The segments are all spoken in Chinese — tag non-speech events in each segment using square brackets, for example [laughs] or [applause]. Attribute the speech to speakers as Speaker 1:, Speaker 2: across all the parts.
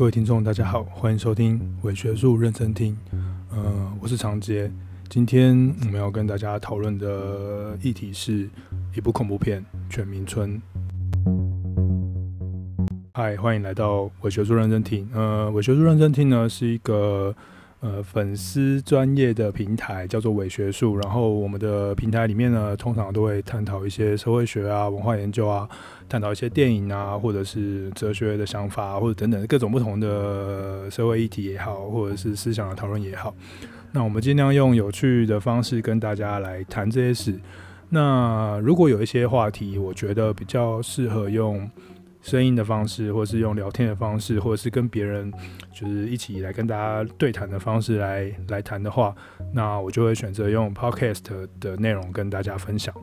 Speaker 1: 各位听众，大家好，欢迎收听伪学术认真听。呃，我是常杰。今天我们要跟大家讨论的议题是一部恐怖片《全民村》。嗨，欢迎来到伪学术认真听。呃，伪学术认真听呢是一个。呃，粉丝专业的平台叫做伪学术，然后我们的平台里面呢，通常都会探讨一些社会学啊、文化研究啊，探讨一些电影啊，或者是哲学的想法，或者等等各种不同的社会议题也好，或者是思想的讨论也好。那我们尽量用有趣的方式跟大家来谈这些事。那如果有一些话题，我觉得比较适合用。声音的方式，或是用聊天的方式，或者是跟别人就是一起来跟大家对谈的方式来来谈的话，那我就会选择用 podcast 的内容跟大家分享。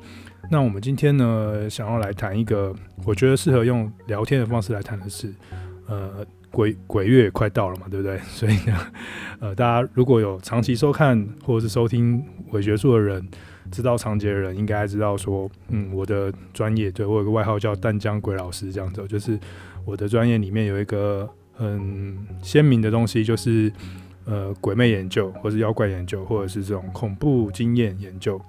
Speaker 1: 那我们今天呢，想要来谈一个我觉得适合用聊天的方式来谈的事。呃，鬼鬼月快到了嘛，对不对？[laughs] 所以呢，呃，大家如果有长期收看或者是收听伪学术的人。知道长洁的人应该知道说，嗯，我的专业，对，我有个外号叫淡江鬼老师，这样子，就是我的专业里面有一个很鲜明的东西，就是呃鬼魅研究，或是妖怪研究，或者是这种恐怖经验研究，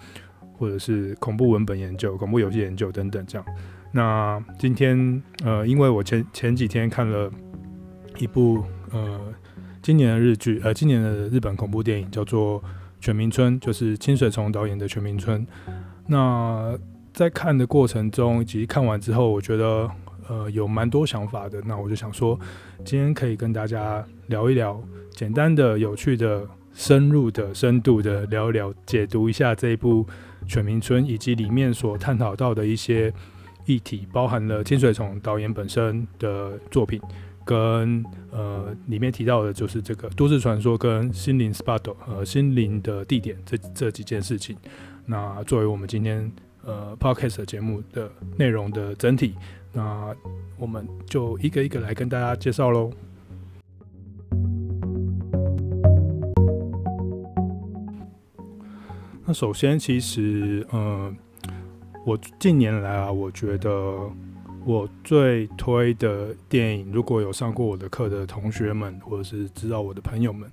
Speaker 1: 或者是恐怖文本研究、恐怖游戏研究等等这样。那今天呃，因为我前前几天看了一部呃今年的日剧，呃今年的日本恐怖电影，叫做。犬鸣村就是清水崇导演的《犬鸣村》。那在看的过程中，以及看完之后，我觉得呃有蛮多想法的。那我就想说，今天可以跟大家聊一聊，简单的、有趣的、深入的、深度的聊一聊，解读一下这一部《犬鸣村》，以及里面所探讨到的一些议题，包含了清水崇导演本身的作品。跟呃里面提到的就是这个都市传说跟心灵 spot 呃心灵的地点这这几件事情，那作为我们今天呃 podcast 节目的内容的整体，那我们就一个一个来跟大家介绍喽。那首先，其实呃我近年来啊，我觉得。我最推的电影，如果有上过我的课的同学们，或者是知道我的朋友们，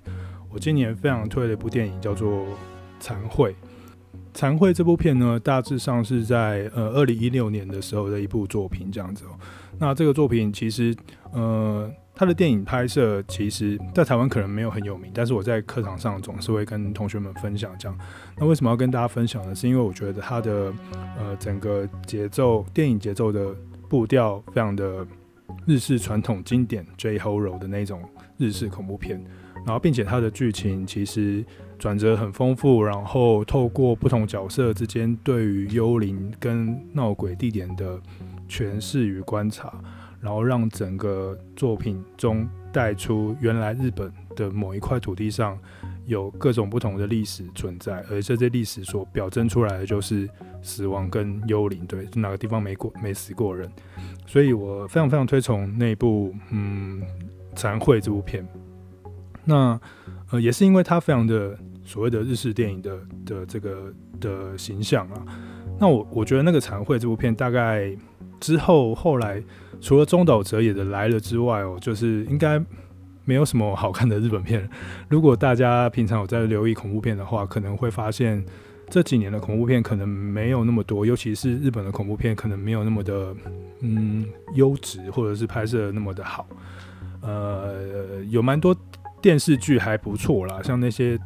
Speaker 1: 我今年非常推的一部电影叫做《残会》。《残会》这部片呢，大致上是在呃二零一六年的时候的一部作品，这样子哦。那这个作品其实呃，它的电影拍摄其实在台湾可能没有很有名，但是我在课堂上总是会跟同学们分享这样。那为什么要跟大家分享呢？是因为我觉得它的呃整个节奏，电影节奏的。步调非常的日式传统经典 J h o r o 的那种日式恐怖片，然后并且它的剧情其实转折很丰富，然后透过不同角色之间对于幽灵跟闹鬼地点的诠释与观察，然后让整个作品中带出原来日本的某一块土地上。有各种不同的历史存在，而这些历史所表征出来的就是死亡跟幽灵，对，哪个地方没过没死过人，所以我非常非常推崇那部嗯《残绘》这部片。那呃也是因为它非常的所谓的日式电影的的这个的形象啊。那我我觉得那个《残绘》这部片大概之后后来除了中岛哲也的来了之外哦，就是应该。没有什么好看的日本片。如果大家平常有在留意恐怖片的话，可能会发现这几年的恐怖片可能没有那么多，尤其是日本的恐怖片可能没有那么的嗯优质，或者是拍摄那么的好。呃，有蛮多电视剧还不错啦，像那些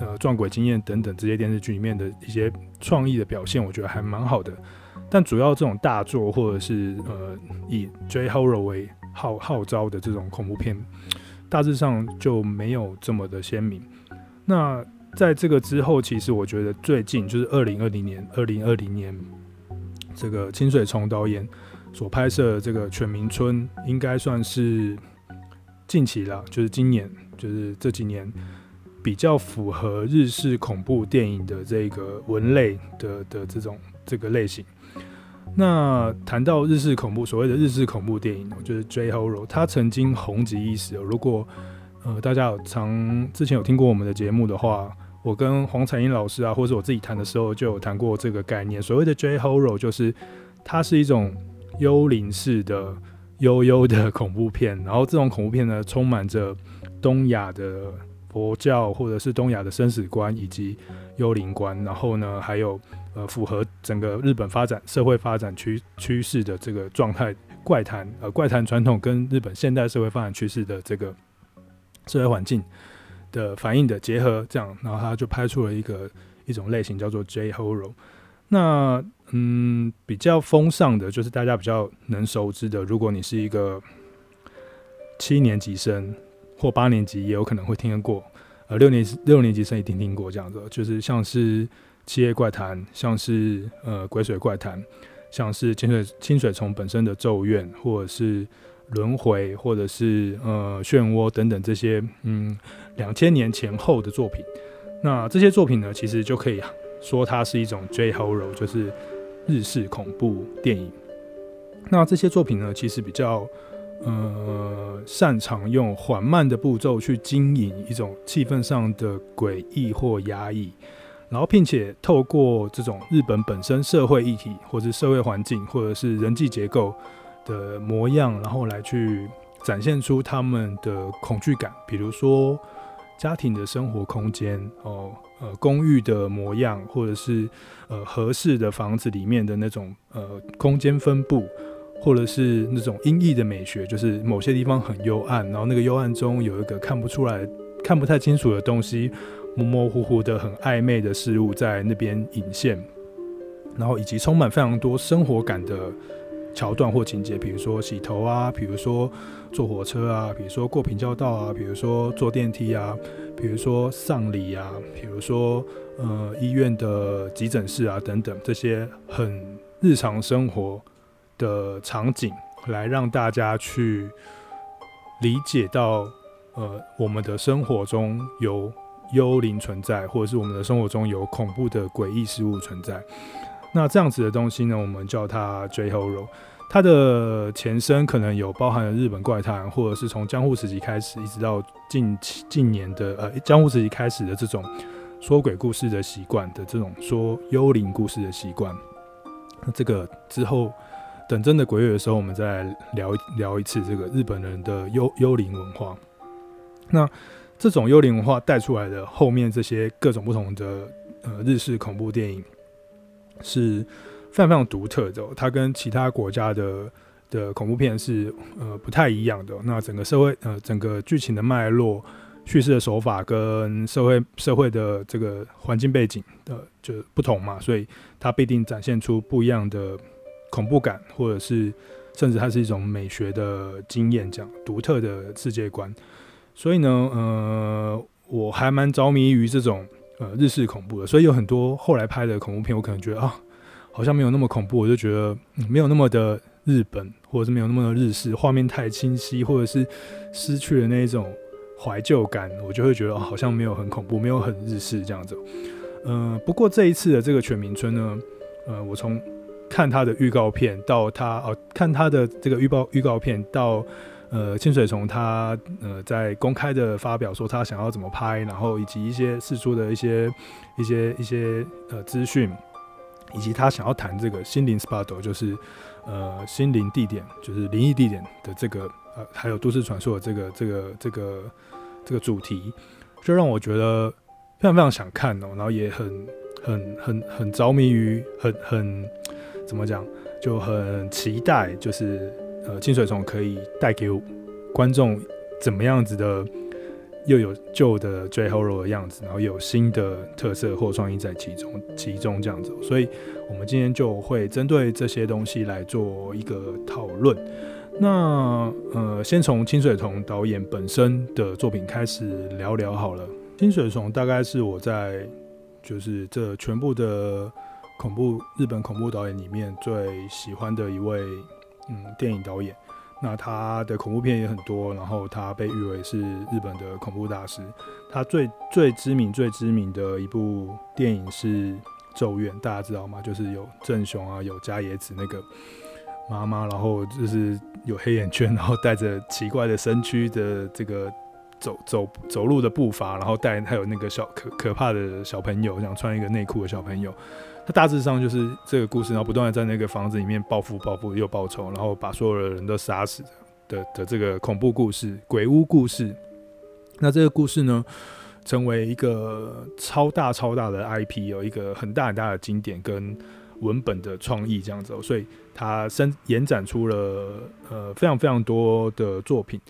Speaker 1: 呃撞鬼经验等等这些电视剧里面的一些创意的表现，我觉得还蛮好的。但主要这种大作或者是呃以 J horror 为号号召的这种恐怖片。大致上就没有这么的鲜明。那在这个之后，其实我觉得最近就是二零二零年，二零二零年这个清水崇导演所拍摄的这个《犬鸣村》，应该算是近期了，就是今年，就是这几年比较符合日式恐怖电影的这个文类的的这种这个类型。那谈到日式恐怖，所谓的日式恐怖电影，就是 J horror，它曾经红极一时。如果呃大家有常之前有听过我们的节目的话，我跟黄彩英老师啊，或者我自己谈的时候，就有谈过这个概念。所谓的 J horror，就是它是一种幽灵式的悠悠的恐怖片。然后这种恐怖片呢，充满着东亚的佛教或者是东亚的生死观以及幽灵观。然后呢，还有呃符合整个日本发展社会发展趋趋势的这个状态，怪谈呃怪谈传统跟日本现代社会发展趋势的这个社会环境的反应的结合，这样，然后他就拍出了一个一种类型叫做 J Horror。那嗯，比较风尚的，就是大家比较能熟知的。如果你是一个七年级生或八年级，也有可能会听过。呃，六年六年级生一定听过这样子，就是像是《七夜怪谈》，像是呃《鬼水怪谈》，像是清水清水虫本身的咒怨，或者是轮回，或者是呃漩涡等等这些嗯两千年前后的作品。那这些作品呢，其实就可以说它是一种 J Horror，就是日式恐怖电影。那这些作品呢，其实比较呃擅长用缓慢的步骤去经营一种气氛上的诡异或压抑，然后并且透过这种日本本身社会议题，或者是社会环境，或者是人际结构的模样，然后来去展现出他们的恐惧感，比如说。家庭的生活空间哦，呃，公寓的模样，或者是呃合适的房子里面的那种呃空间分布，或者是那种阴翳的美学，就是某些地方很幽暗，然后那个幽暗中有一个看不出来、看不太清楚的东西，模模糊糊的很暧昧的事物在那边隐现，然后以及充满非常多生活感的。桥段或情节，比如说洗头啊，比如说坐火车啊，比如说过平交道啊，比如说坐电梯啊，比如说丧礼啊，比如说呃医院的急诊室啊等等，这些很日常生活的场景，来让大家去理解到呃我们的生活中有幽灵存在，或者是我们的生活中有恐怖的诡异事物存在。那这样子的东西呢，我们叫它 J Horror。它的前身可能有包含了日本怪谈，或者是从江户时期开始，一直到近近年的呃江户时期开始的这种说鬼故事的习惯的这种说幽灵故事的习惯。那这个之后等真的鬼月的时候，我们再聊聊一次这个日本人的幽幽灵文化。那这种幽灵文化带出来的后面这些各种不同的呃日式恐怖电影。是非常非常独特的，它跟其他国家的的恐怖片是呃不太一样的。那整个社会呃整个剧情的脉络、叙事的手法跟社会社会的这个环境背景的就不同嘛，所以它必定展现出不一样的恐怖感，或者是甚至它是一种美学的经验，这样独特的世界观。所以呢，呃，我还蛮着迷于这种。呃，日式恐怖的，所以有很多后来拍的恐怖片，我可能觉得啊，好像没有那么恐怖，我就觉得、没有那么的日本，或者是没有那么的日式，画面太清晰，或者是失去了那一种怀旧感，我就会觉得、啊、好像没有很恐怖，没有很日式这样子。呃，不过这一次的这个全民村呢，呃，我从看他的预告片到他哦、呃，看他的这个预报预告片到。呃，清水崇他呃在公开的发表说他想要怎么拍，然后以及一些释出的一些一些一些呃资讯，以及他想要谈这个心灵 spot，就是呃心灵地点，就是灵异地点的这个呃还有都市传说的这个这个这个这个主题，就让我觉得非常非常想看哦，然后也很很很很着迷于很很怎么讲，就很期待就是。呃，清水崇可以带给观众怎么样子的，又有旧的 J Horror 的样子，然后有新的特色或创意在其中，其中这样子。所以，我们今天就会针对这些东西来做一个讨论。那呃，先从清水崇导演本身的作品开始聊聊好了。清水崇大概是我在就是这全部的恐怖日本恐怖导演里面最喜欢的一位。嗯，电影导演，那他的恐怖片也很多，然后他被誉为是日本的恐怖大师。他最最知名、最知名的一部电影是《咒怨》，大家知道吗？就是有正雄啊，有加野子那个妈妈，然后就是有黑眼圈，然后带着奇怪的身躯的这个走走走路的步伐，然后带还有那个小可可怕的小朋友，想穿一个内裤的小朋友。他大致上就是这个故事，然后不断的在那个房子里面报复、报复又报仇，然后把所有的人都杀死的的这个恐怖故事、鬼屋故事。那这个故事呢，成为一个超大超大的 IP，有一个很大很大的经典跟文本的创意这样子，所以它伸延展出了呃非常非常多的作品。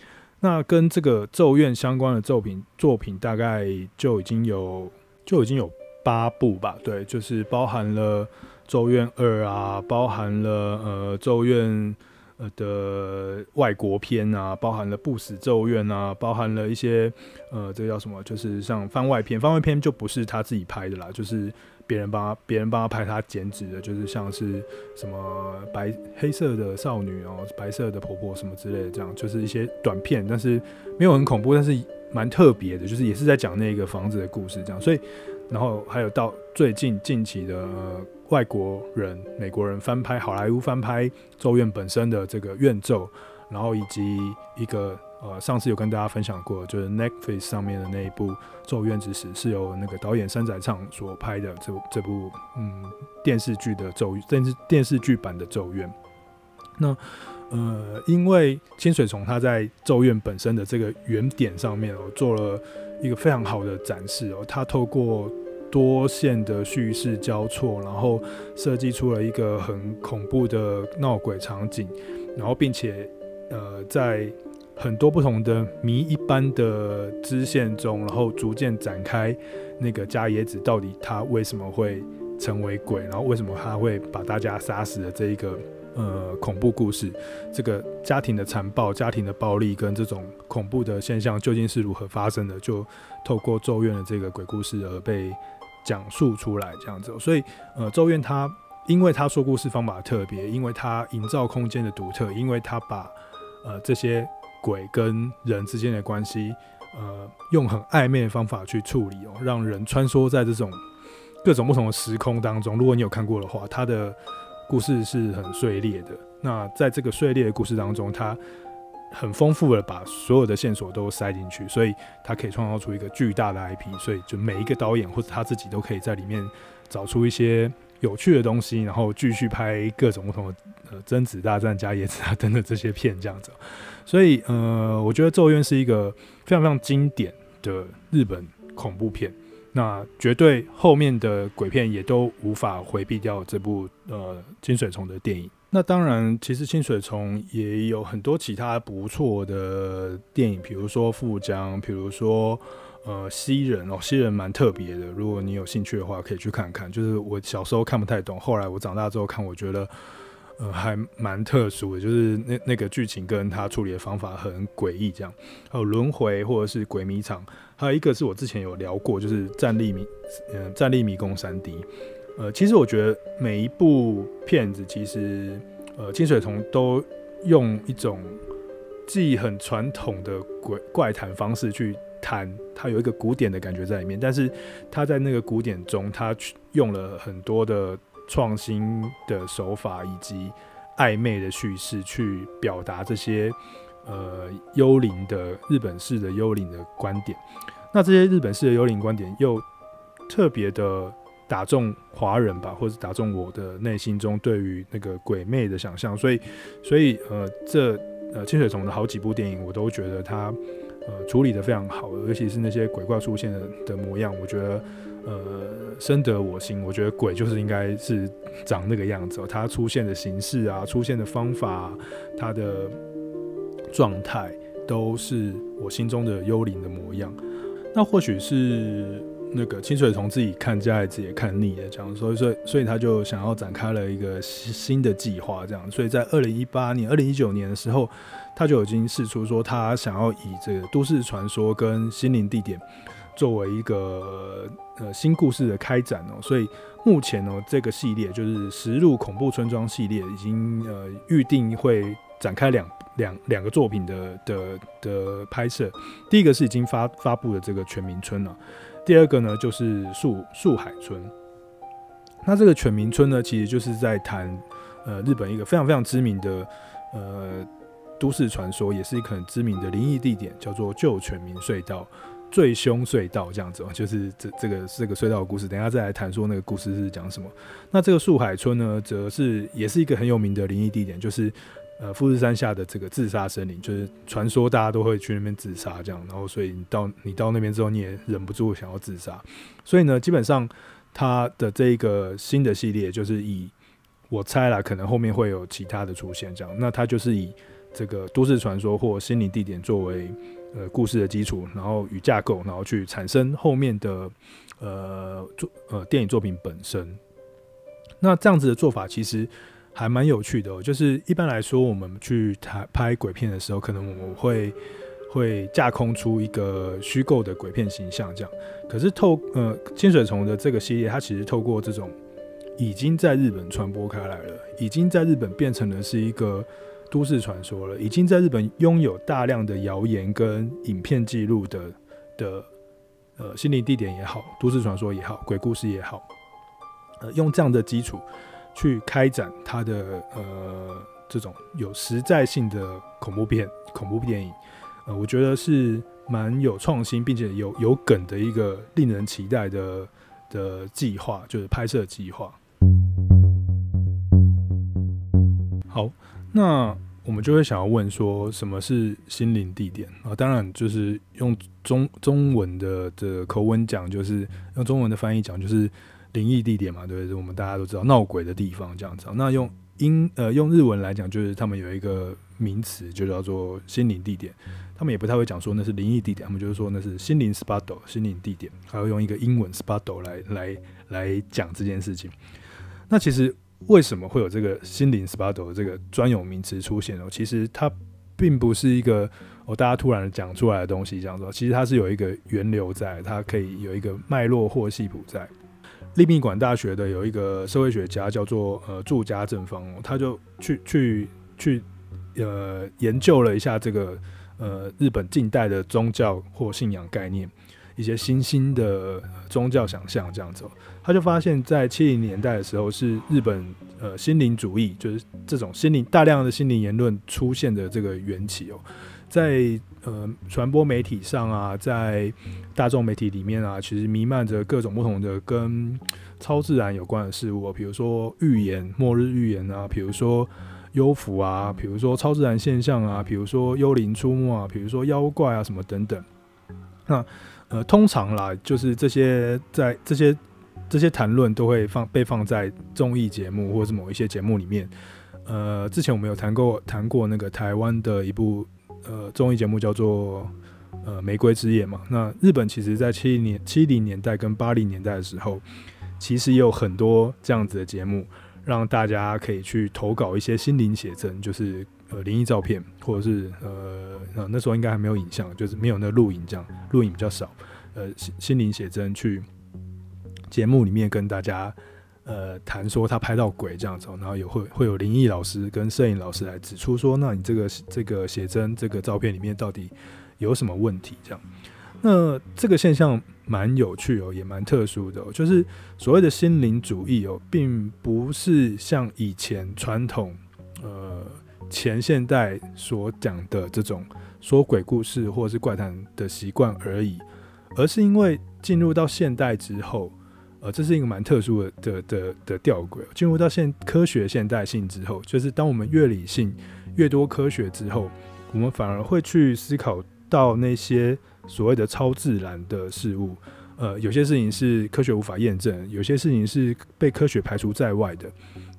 Speaker 1: 那跟这个咒怨相关的作品作品大概就已经有就已经有八部吧，对，就是包含了咒怨二啊，包含了呃咒怨。呃的外国片啊，包含了不死咒怨啊，包含了一些呃，这个叫什么？就是像番外篇，番外篇就不是他自己拍的啦，就是别人帮他别人帮他拍，他剪纸的，就是像是什么白黑色的少女哦，白色的婆婆什么之类的，这样就是一些短片，但是没有很恐怖，但是蛮特别的，就是也是在讲那个房子的故事这样，所以然后还有到最近近期的。外国人、美国人翻拍好莱坞翻拍《咒怨》本身的这个怨咒，然后以及一个呃，上次有跟大家分享过，就是 Netflix 上面的那一部《咒怨之死》，是由那个导演山仔唱所拍的这部这部嗯电视剧的咒电视电视剧版的咒怨。那呃，因为清水从他在咒怨本身的这个原点上面我，做了一个非常好的展示哦，他透过。多线的叙事交错，然后设计出了一个很恐怖的闹鬼场景，然后并且呃在很多不同的谜一般的支线中，然后逐渐展开那个加野子到底他为什么会成为鬼，然后为什么他会把大家杀死的这一个呃恐怖故事，这个家庭的残暴、家庭的暴力跟这种恐怖的现象究竟是如何发生的，就透过咒怨的这个鬼故事而被。讲述出来这样子，所以呃，咒怨它因为它说故事方法特别，因为它营造空间的独特，因为它把呃这些鬼跟人之间的关系，呃，用很暧昧的方法去处理哦，让人穿梭在这种各种不同的时空当中。如果你有看过的话，它的故事是很碎裂的。那在这个碎裂的故事当中，他很丰富的把所有的线索都塞进去，所以他可以创造出一个巨大的 IP，所以就每一个导演或者他自己都可以在里面找出一些有趣的东西，然后继续拍各种不同的呃贞子大战加野子啊等等这些片这样子。所以呃，我觉得《咒怨》是一个非常非常经典的日本恐怖片，那绝对后面的鬼片也都无法回避掉这部呃清水虫的电影。那当然，其实清水虫也有很多其他不错的电影，比如说《富江》，比如说呃《西人》哦，《西人》蛮特别的。如果你有兴趣的话，可以去看看。就是我小时候看不太懂，后来我长大之后看，我觉得呃还蛮特殊的，就是那那个剧情跟他处理的方法很诡异，这样。还有轮回或者是鬼迷场，还有一个是我之前有聊过，就是《战栗迷》嗯，《战栗迷宫三 D》。呃，其实我觉得每一部片子，其实呃，清水崇都用一种既很传统的鬼怪谈方式去谈，它有一个古典的感觉在里面，但是他在那个古典中，他用了很多的创新的手法以及暧昧的叙事去表达这些呃幽灵的日本式的幽灵的观点。那这些日本式的幽灵观点又特别的。打中华人吧，或者打中我的内心中对于那个鬼魅的想象，所以，所以呃，这呃清水崇的好几部电影，我都觉得他呃处理得非常好，尤其是那些鬼怪出现的的模样，我觉得呃深得我心。我觉得鬼就是应该是长那个样子，他出现的形式啊，出现的方法，他的状态，都是我心中的幽灵的模样。那或许是。那个清水崇自己看加野子也看腻了，这样，所以所以所以他就想要展开了一个新的计划，这样，所以在二零一八年、二零一九年的时候，他就已经释出说他想要以这个都市传说跟心灵地点作为一个呃新故事的开展哦，所以目前呢这个系列就是实录恐怖村庄系列已经呃预定会展开两两两个作品的的的拍摄，第一个是已经发发布的这个全民村了。第二个呢，就是树树海村。那这个全民村呢，其实就是在谈，呃，日本一个非常非常知名的，呃，都市传说，也是一个很知名的灵异地点，叫做旧犬民隧道。最凶隧道这样子，就是这这个这个隧道的故事，等一下再来谈说那个故事是讲什么。那这个树海村呢，则是也是一个很有名的灵异地点，就是呃富士山下的这个自杀森林，就是传说大家都会去那边自杀这样，然后所以你到你到那边之后，你也忍不住想要自杀。所以呢，基本上它的这一个新的系列，就是以我猜啦，可能后面会有其他的出现这样。那它就是以这个都市传说或心灵地点作为。呃，故事的基础，然后与架构，然后去产生后面的呃作呃电影作品本身。那这样子的做法其实还蛮有趣的。就是一般来说，我们去拍拍鬼片的时候，可能我们会会架空出一个虚构的鬼片形象，这样。可是透呃清水虫的这个系列，它其实透过这种已经在日本传播开来了，已经在日本变成了是一个。都市传说了，已经在日本拥有大量的谣言跟影片记录的的呃心灵地点也好，都市传说也好，鬼故事也好，呃，用这样的基础去开展它的呃这种有实在性的恐怖片、恐怖电影，呃，我觉得是蛮有创新，并且有有梗的一个令人期待的的计划，就是拍摄计划。好。那我们就会想要问说，什么是心灵地点啊？当然就是用中中文的的口吻讲，就是用中文的翻译讲，就是灵异地点嘛，对不对？我们大家都知道闹鬼的地方这样子。那用英呃用日文来讲，就是他们有一个名词，就叫做心灵地点。他们也不太会讲说那是灵异地点，他们就是说那是心灵 spot 心灵地点，还要用一个英文 spot 来来来讲这件事情。那其实。为什么会有这个心灵 spot 的这个专有名词出现呢？其实它并不是一个哦，大家突然讲出来的东西，这样说，其实它是有一个源流在，它可以有一个脉络或系谱在。立命馆大学的有一个社会学家叫做呃住家正方，他就去去去呃研究了一下这个呃日本近代的宗教或信仰概念。一些新兴的宗教想象这样子，他就发现，在七零年代的时候，是日本呃心灵主义，就是这种心灵大量的心灵言论出现的这个缘起哦，在呃传播媒体上啊，在大众媒体里面啊，其实弥漫着各种不同的跟超自然有关的事物，比如说预言、末日预言啊，比如说幽浮啊，比如说超自然现象啊，比如说幽灵出没啊，比如说妖怪啊什么等等，那。呃，通常啦，就是这些在这些这些谈论都会放被放在综艺节目或者是某一些节目里面。呃，之前我们有谈过谈过那个台湾的一部呃综艺节目叫做呃《玫瑰之夜》嘛。那日本其实在七零年七零年代跟八零年代的时候，其实也有很多这样子的节目，让大家可以去投稿一些心灵写真，就是。呃，灵异照片，或者是呃，那时候应该还没有影像，就是没有那录影这样，录影比较少。呃，心心灵写真去节目里面跟大家呃谈说他拍到鬼这样子，然后有会会有灵异老师跟摄影老师来指出说，那你这个这个写真这个照片里面到底有什么问题？这样，那这个现象蛮有趣哦，也蛮特殊的，就是所谓的心灵主义哦，并不是像以前传统呃。前现代所讲的这种说鬼故事或者是怪谈的习惯而已，而是因为进入到现代之后，呃，这是一个蛮特殊的的的的吊诡。进入到现科学现代性之后，就是当我们越理性、越多科学之后，我们反而会去思考到那些所谓的超自然的事物。呃，有些事情是科学无法验证，有些事情是被科学排除在外的。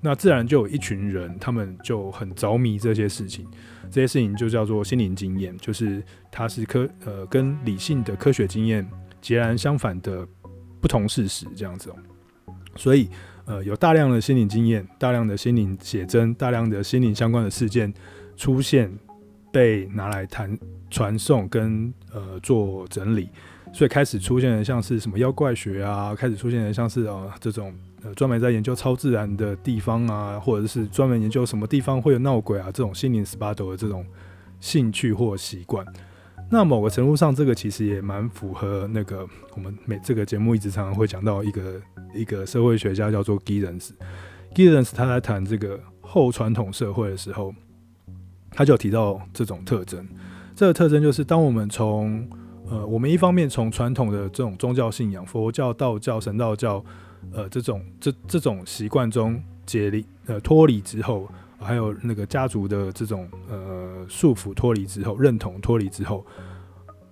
Speaker 1: 那自然就有一群人，他们就很着迷这些事情，这些事情就叫做心灵经验，就是它是科呃跟理性的科学经验截然相反的不同事实这样子哦。所以呃有大量的心灵经验，大量的心灵写真，大量的心灵相关的事件出现，被拿来谈传送跟呃做整理，所以开始出现的像是什么妖怪学啊，开始出现的像是呃这种。呃，专门在研究超自然的地方啊，或者是专门研究什么地方会有闹鬼啊，这种心灵 spot 的这种兴趣或习惯。那某个程度上，这个其实也蛮符合那个我们每这个节目一直常常会讲到一个一个社会学家叫做 Giddens。g i d e n s 他在谈这个后传统社会的时候，他就提到这种特征。这个特征就是，当我们从呃，我们一方面从传统的这种宗教信仰，佛教、道教、神道教，呃，这种这这种习惯中解离呃脱离之后，还有那个家族的这种呃束缚脱离之后，认同脱离之后，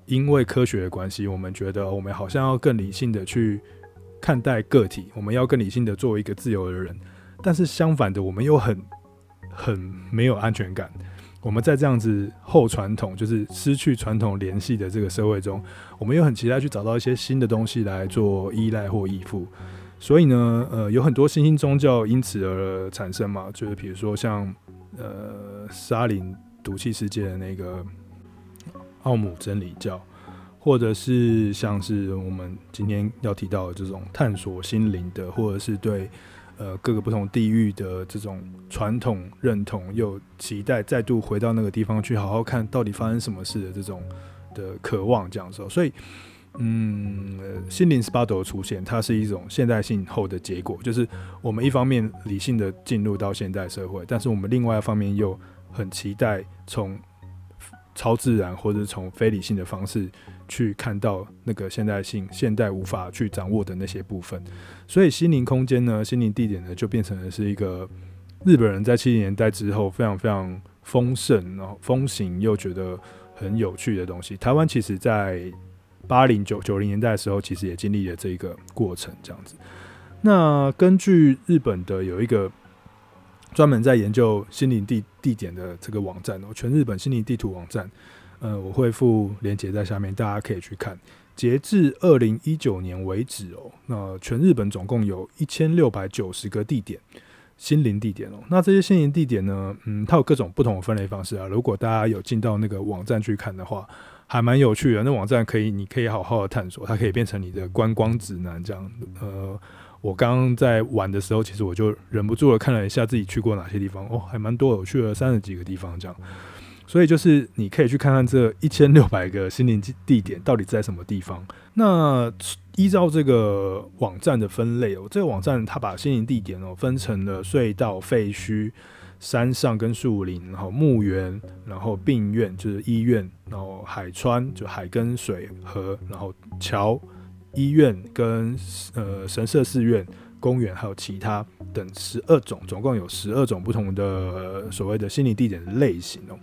Speaker 1: 因为科学的关系，我们觉得我们好像要更理性的去看待个体，我们要更理性的作为一个自由的人，但是相反的，我们又很很没有安全感。我们在这样子后传统，就是失去传统联系的这个社会中，我们又很期待去找到一些新的东西来做依赖或依附。所以呢，呃，有很多新兴宗教因此而产生嘛，就是比如说像呃沙林毒气世界的那个奥姆真理教，或者是像是我们今天要提到的这种探索心灵的，或者是对。呃，各个不同地域的这种传统认同，又期待再度回到那个地方去好好看到底发生什么事的这种的渴望，这样说。所以，嗯，心灵 SPA 的出现，它是一种现代性后的结果，就是我们一方面理性的进入到现代社会，但是我们另外一方面又很期待从超自然或者从非理性的方式。去看到那个现代性、现代无法去掌握的那些部分，所以心灵空间呢，心灵地点呢，就变成了是一个日本人在七零年代之后非常非常丰盛、然后风行又觉得很有趣的东西。台湾其实在八零九九零年代的时候，其实也经历了这一个过程，这样子。那根据日本的有一个专门在研究心灵地地点的这个网站哦，全日本心灵地图网站。呃，我会附链接在下面，大家可以去看。截至二零一九年为止哦，那全日本总共有一千六百九十个地点，心灵地点哦。那这些心灵地点呢，嗯，它有各种不同的分类方式啊。如果大家有进到那个网站去看的话，还蛮有趣的。那网站可以，你可以好好的探索，它可以变成你的观光指南这样。呃，我刚刚在玩的时候，其实我就忍不住了看了一下自己去过哪些地方哦，还蛮多，有去了三十几个地方这样。所以就是你可以去看看这一千六百个心灵地点到底在什么地方。那依照这个网站的分类哦，这个网站它把心灵地点哦分成了隧道、废墟、山上跟树林，然后墓园，然后病院就是医院，然后海川就海跟水河，然后桥、医院跟呃神社、寺院、公园，还有其他等十二种，总共有十二种不同的所谓的心理地点类型哦。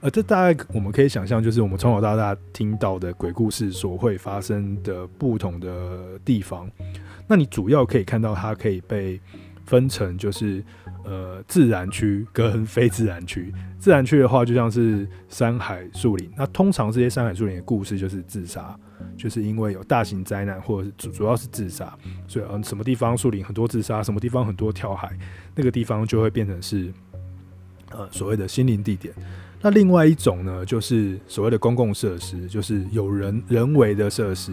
Speaker 1: 呃，这大概我们可以想象，就是我们从小到大听到的鬼故事所会发生的不同的地方。那你主要可以看到，它可以被分成，就是呃自然区跟非自然区。自然区的话，就像是山海树林。那通常这些山海树林的故事就是自杀，就是因为有大型灾难，或者主主要是自杀。所以，嗯，什么地方树林很多自杀，什么地方很多跳海，那个地方就会变成是呃所谓的心灵地点。那另外一种呢，就是所谓的公共设施，就是有人人为的设施，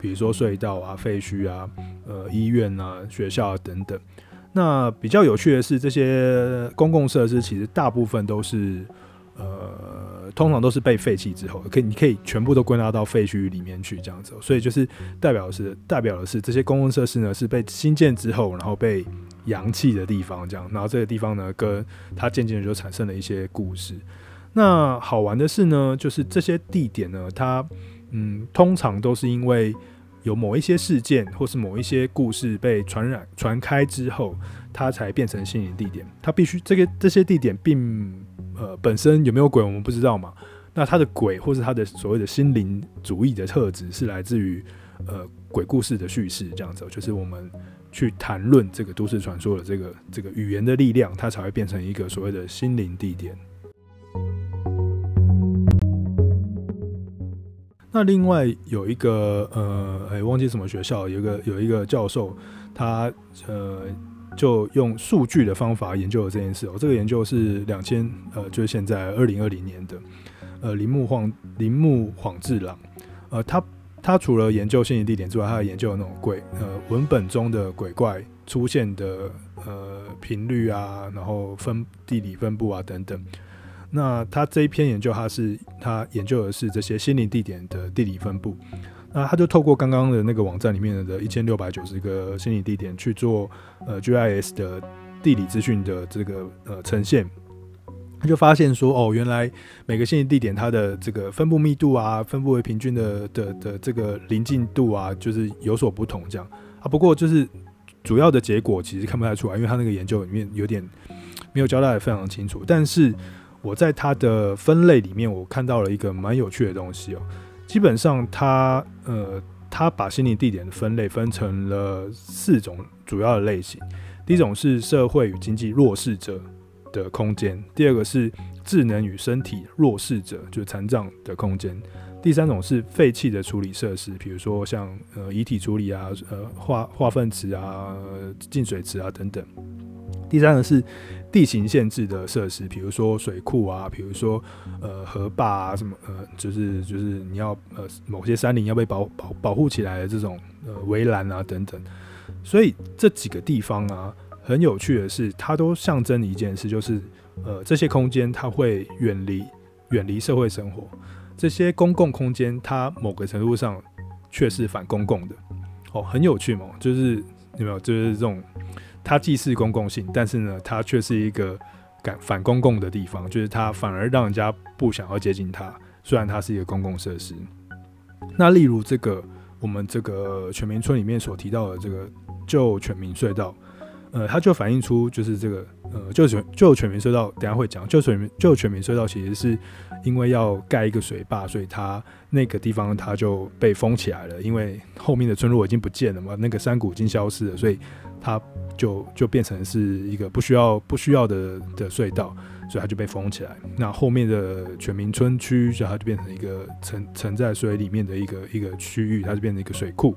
Speaker 1: 比如说隧道啊、废墟啊、呃医院啊、学校啊等等。那比较有趣的是，这些公共设施其实大部分都是呃，通常都是被废弃之后，可以你可以全部都归纳到废墟里面去这样子。所以就是代表的是代表的是这些公共设施呢是被新建之后，然后被扬弃的地方这样。然后这个地方呢，跟它渐渐的就产生了一些故事。那好玩的是呢，就是这些地点呢，它嗯，通常都是因为有某一些事件或是某一些故事被传染传开之后，它才变成心灵地点。它必须这个这些地点并呃本身有没有鬼，我们不知道嘛。那它的鬼或是它的所谓的心灵主义的特质，是来自于呃鬼故事的叙事这样子，就是我们去谈论这个都市传说的这个这个语言的力量，它才会变成一个所谓的心灵地点。那另外有一个呃，哎，忘记什么学校，有一个有一个教授，他呃就用数据的方法研究了这件事哦。这个研究是两千呃，就是现在二零二零年的，呃，铃木晃铃木晃治郎，呃，他他除了研究心灵地点之外，他还研究那种鬼呃文本中的鬼怪出现的呃频率啊，然后分地理分布啊等等。那他这一篇研究，他是他研究的是这些心灵地点的地理分布。那他就透过刚刚的那个网站里面的一千六百九十个心灵地点去做呃 GIS 的地理资讯的这个呃呈现。他就发现说，哦，原来每个心灵地点它的这个分布密度啊，分布为平均的的的这个临近度啊，就是有所不同这样啊。不过就是主要的结果其实看不太出来，因为他那个研究里面有点没有交代的非常清楚。但是我在它的分类里面，我看到了一个蛮有趣的东西哦。基本上他呃，他把心灵地点的分类分成了四种主要的类型。第一种是社会与经济弱势者。的空间，第二个是智能与身体弱势者，就是残障的空间。第三种是废弃的处理设施，比如说像呃遗体处理啊、呃化化粪池啊、净水池啊等等。第三个是地形限制的设施，比如说水库啊，比如说呃河坝啊，什么呃就是就是你要呃某些山林要被保保保护起来的这种呃围栏啊等等。所以这几个地方啊。很有趣的是，它都象征一件事，就是呃，这些空间它会远离远离社会生活。这些公共空间，它某个程度上却是反公共的。哦，很有趣嘛，就是有没有？就是这种，它既是公共性，但是呢，它却是一个反反公共的地方，就是它反而让人家不想要接近它。虽然它是一个公共设施。那例如这个我们这个全民村里面所提到的这个旧全民隧道。呃，它就反映出就是这个呃，旧全旧全民隧道，等下会讲，旧全民旧全民隧道其实是因为要盖一个水坝，所以它那个地方它就被封起来了，因为后面的村落已经不见了嘛，那个山谷已经消失了，所以它就就变成是一个不需要不需要的的隧道，所以它就被封起来。那后面的全民村区，就它就变成一个沉沉在水里面的一个一个区域，它就变成一个水库，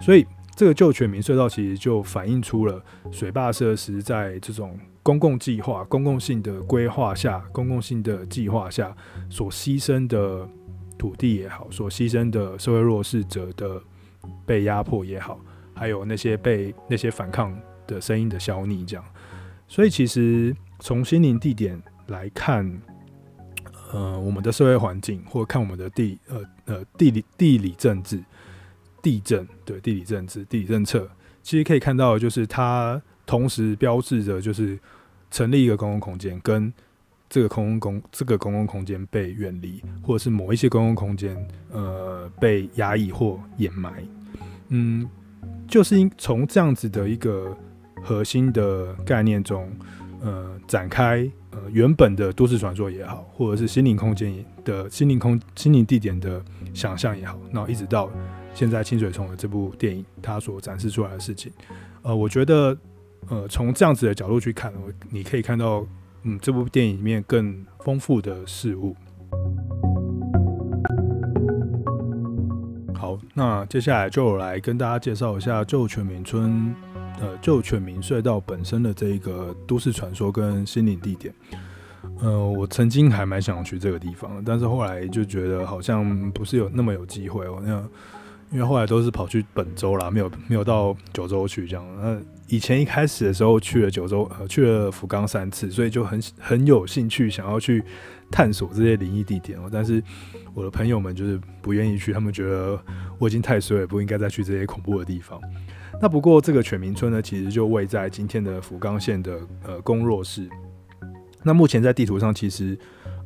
Speaker 1: 所以。这个旧全民隧道其实就反映出了水坝设施在这种公共计划、公共性的规划下、公共性的计划下所牺牲的土地也好，所牺牲的社会弱势者的被压迫也好，还有那些被那些反抗的声音的消弭，这样。所以其实从心灵地点来看，呃，我们的社会环境，或看我们的地呃呃地理地理政治。地震，对，地理政治、地理政策，其实可以看到，就是它同时标志着，就是成立一个公共空间，跟这个公共公这个公共空间被远离，或者是某一些公共空间呃被压抑或掩埋。嗯，就是因从这样子的一个核心的概念中，呃，展开呃原本的都市传说也好，或者是心灵空间的心灵空心灵地点的想象也好，那一直到。现在清水崇的这部电影，它所展示出来的事情，呃，我觉得，呃，从这样子的角度去看，我你可以看到，嗯，这部电影里面更丰富的事物。那接下来就来跟大家介绍一下旧全民村，呃，旧全民隧道本身的这一个都市传说跟心灵地点。呃，我曾经还蛮想去这个地方，但是后来就觉得好像不是有那么有机会哦，那。因为后来都是跑去本州啦，没有没有到九州去这样。那以前一开始的时候去了九州，呃，去了福冈三次，所以就很很有兴趣想要去探索这些灵异地点哦。但是我的朋友们就是不愿意去，他们觉得我已经太衰了，不应该再去这些恐怖的地方。那不过这个犬民村呢，其实就位在今天的福冈县的呃宫若市。那目前在地图上其实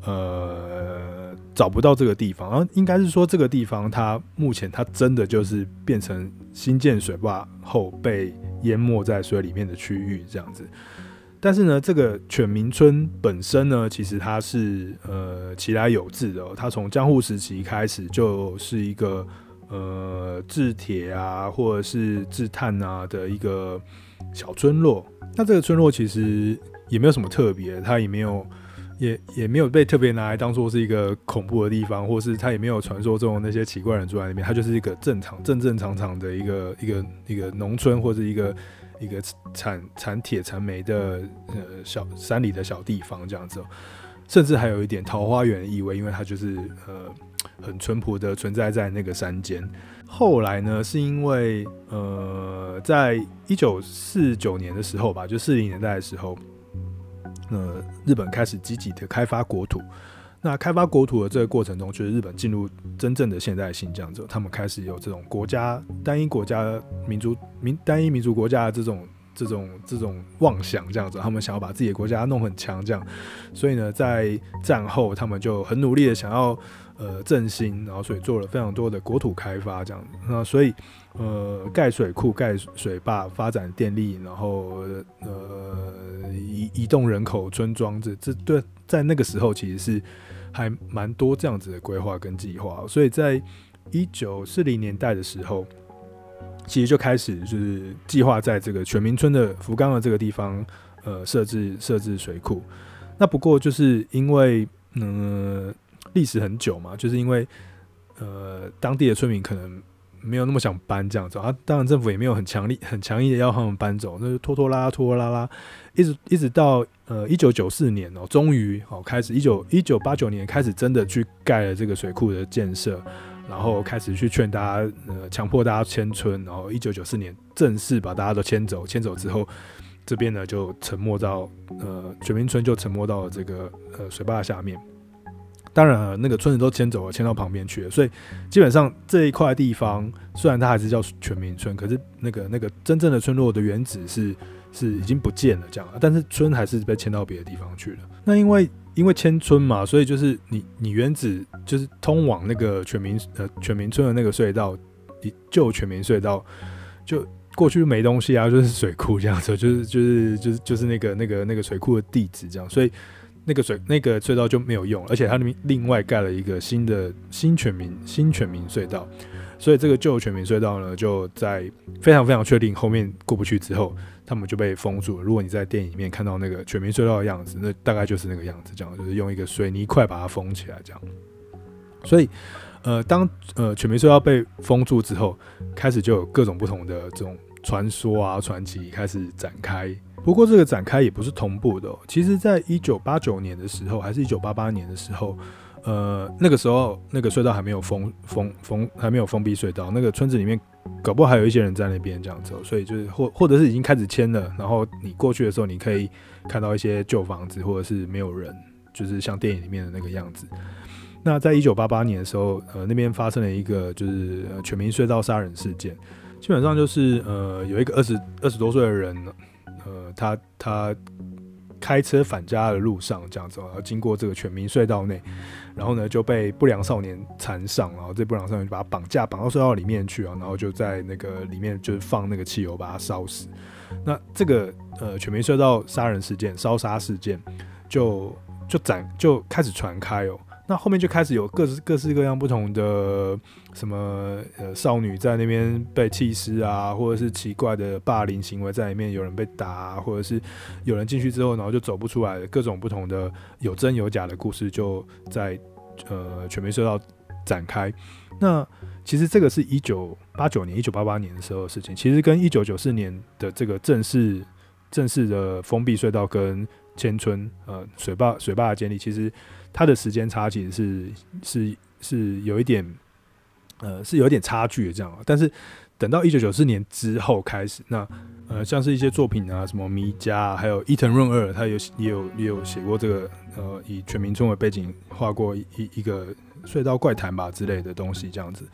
Speaker 1: 呃。找不到这个地方，然后应该是说这个地方，它目前它真的就是变成新建水坝后被淹没在水里面的区域这样子。但是呢，这个犬民村本身呢，其实它是呃其来有自的，它从江户时期开始就是一个呃制铁啊或者是制炭啊的一个小村落。那这个村落其实也没有什么特别，它也没有。也也没有被特别拿来当做是一个恐怖的地方，或是它也没有传说中的那些奇怪人住在那边，它就是一个正常、正正常常的一个一个一个农村，或者一个一个产产铁、产煤的呃小山里的小地方这样子，甚至还有一点桃花源意味，因为它就是呃很淳朴的存在在那个山间。后来呢，是因为呃在一九四九年的时候吧，就四零年代的时候。呃，日本开始积极的开发国土。那开发国土的这个过程中，就是日本进入真正的现代性这样子，他们开始有这种国家单一国家民族民单一民族国家的这种这种这种妄想这样子，他们想要把自己的国家弄很强这样，所以呢，在战后他们就很努力的想要呃振兴，然后所以做了非常多的国土开发这样，那所以呃盖水库、盖水坝、发展电力，然后呃移移动人口、村庄，这这对在那个时候其实是还蛮多这样子的规划跟计划，所以在一九四零年代的时候。其实就开始就是计划在这个全民村的福冈的这个地方，呃，设置设置水库。那不过就是因为嗯历史很久嘛，就是因为呃当地的村民可能没有那么想搬这样子啊，当然政府也没有很强力很强硬的要他们搬走，那就拖拖拉拉拖拖拉拉，一直一直到呃一九九四年哦，终于哦开始一九一九八九年开始真的去盖了这个水库的建设。然后开始去劝大家，呃，强迫大家迁村。然后一九九四年正式把大家都迁走。迁走之后，这边呢就沉没到，呃，全民村就沉没到了这个呃水坝下面。当然了，那个村子都迁走了，迁到旁边去了。所以基本上这一块地方虽然它还是叫全民村，可是那个那个真正的村落的原址是是已经不见了，这样。但是村还是被迁到别的地方去了。那因为。因为迁村嘛，所以就是你你原址就是通往那个全民呃全民村的那个隧道，旧全民隧道就过去没东西啊，就是水库这样子，就是就是就是就是那个那个那个水库的地址这样，所以那个水那个隧道就没有用，而且它另另外盖了一个新的新全民新全民隧道，所以这个旧全民隧道呢，就在非常非常确定后面过不去之后。他们就被封住了。如果你在电影里面看到那个全民隧道的样子，那大概就是那个样子，这样就是用一个水泥块把它封起来，这样。所以，呃，当呃全民隧道被封住之后，开始就有各种不同的这种传说啊、传奇开始展开。不过，这个展开也不是同步的。其实，在一九八九年的时候，还是一九八八年的时候。呃，那个时候那个隧道还没有封封封，还没有封闭隧道。那个村子里面，搞不好还有一些人在那边这样走，所以就是或或者是已经开始迁了。然后你过去的时候，你可以看到一些旧房子，或者是没有人，就是像电影里面的那个样子。那在一九八八年的时候，呃，那边发生了一个就是全民隧道杀人事件，基本上就是呃有一个二十二十多岁的人，呃，他他。开车返家的路上，这样子，然后经过这个全民隧道内，然后呢就被不良少年缠上，然后这不良少年就把他绑架绑到隧道里面去啊，然后就在那个里面就是放那个汽油把他烧死。那这个呃全民隧道杀人事件、烧杀事件就就展就开始传开哦。那后面就开始有各式各式各样不同的什么呃少女在那边被弃尸啊，或者是奇怪的霸凌行为在里面，有人被打啊，或者是有人进去之后然后就走不出来，各种不同的有真有假的故事就在呃全民隧道展开。那其实这个是一九八九年、一九八八年的时候的事情，其实跟一九九四年的这个正式正式的封闭隧道跟千村呃水坝水坝的建立，其实。它的时间差其实是是是有一点，呃，是有点差距的这样啊。但是等到一九九四年之后开始，那呃，像是一些作品啊，什么弥迦，还有伊藤润二，他有也有也有写过这个呃，以全民村为背景画过一一个隧道怪谈吧之类的东西这样子。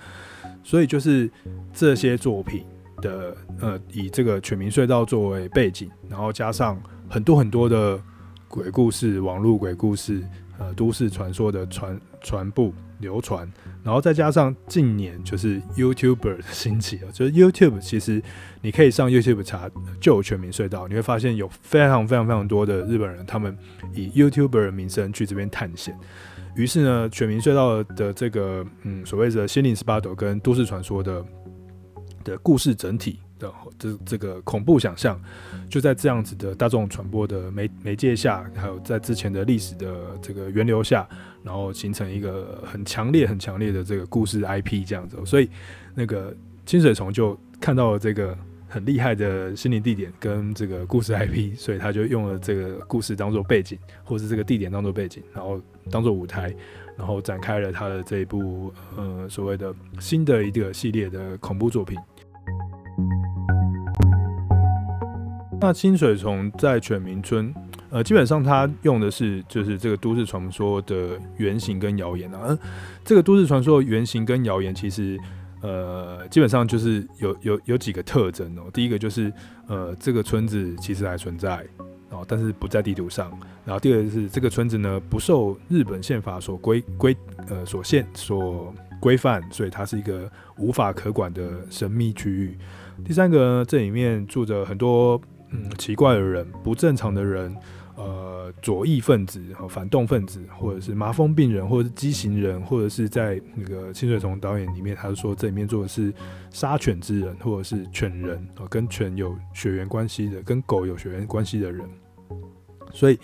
Speaker 1: 所以就是这些作品的呃，以这个全民隧道作为背景，然后加上很多很多的鬼故事，网络鬼故事。呃，都市传说的传传播流传，然后再加上近年就是 YouTuber 的兴起啊，就是 YouTube 其实你可以上 YouTube 查就有全民隧道，你会发现有非常非常非常多的日本人，他们以 YouTuber 的名声去这边探险。于是呢，全民隧道的这个嗯所谓的心灵十八斗跟都市传说的的故事整体。这这个恐怖想象，就在这样子的大众传播的媒媒介下，还有在之前的历史的这个源流下，然后形成一个很强烈、很强烈的这个故事 IP 这样子。所以，那个清水虫就看到了这个很厉害的心灵地点跟这个故事 IP，所以他就用了这个故事当做背景，或是这个地点当做背景，然后当做舞台，然后展开了他的这一部呃所谓的新的一个系列的恐怖作品。那清水虫在全民村，呃，基本上他用的是就是这个都市传说的原型跟谣言啊。这个都市传说原型跟谣言，其实
Speaker 2: 呃，基本上就是有有有几个特征哦。第一个就是呃，这个村子其实还存在哦，但是不在地图上。然后第二个是这个村子呢，不受日本宪法所规规呃所限所规范，所以它是一个无法可管的神秘区域。第三个呢，这里面住着很多嗯奇怪的人，不正常的人。呃，左翼分子和反动分子，或者是麻风病人，或者是畸形人，或者是在那个清水崇导演里面，他是说这里面做的是杀犬之人，或者是犬人，跟犬有血缘关系的，跟狗有血缘关系的人。所以，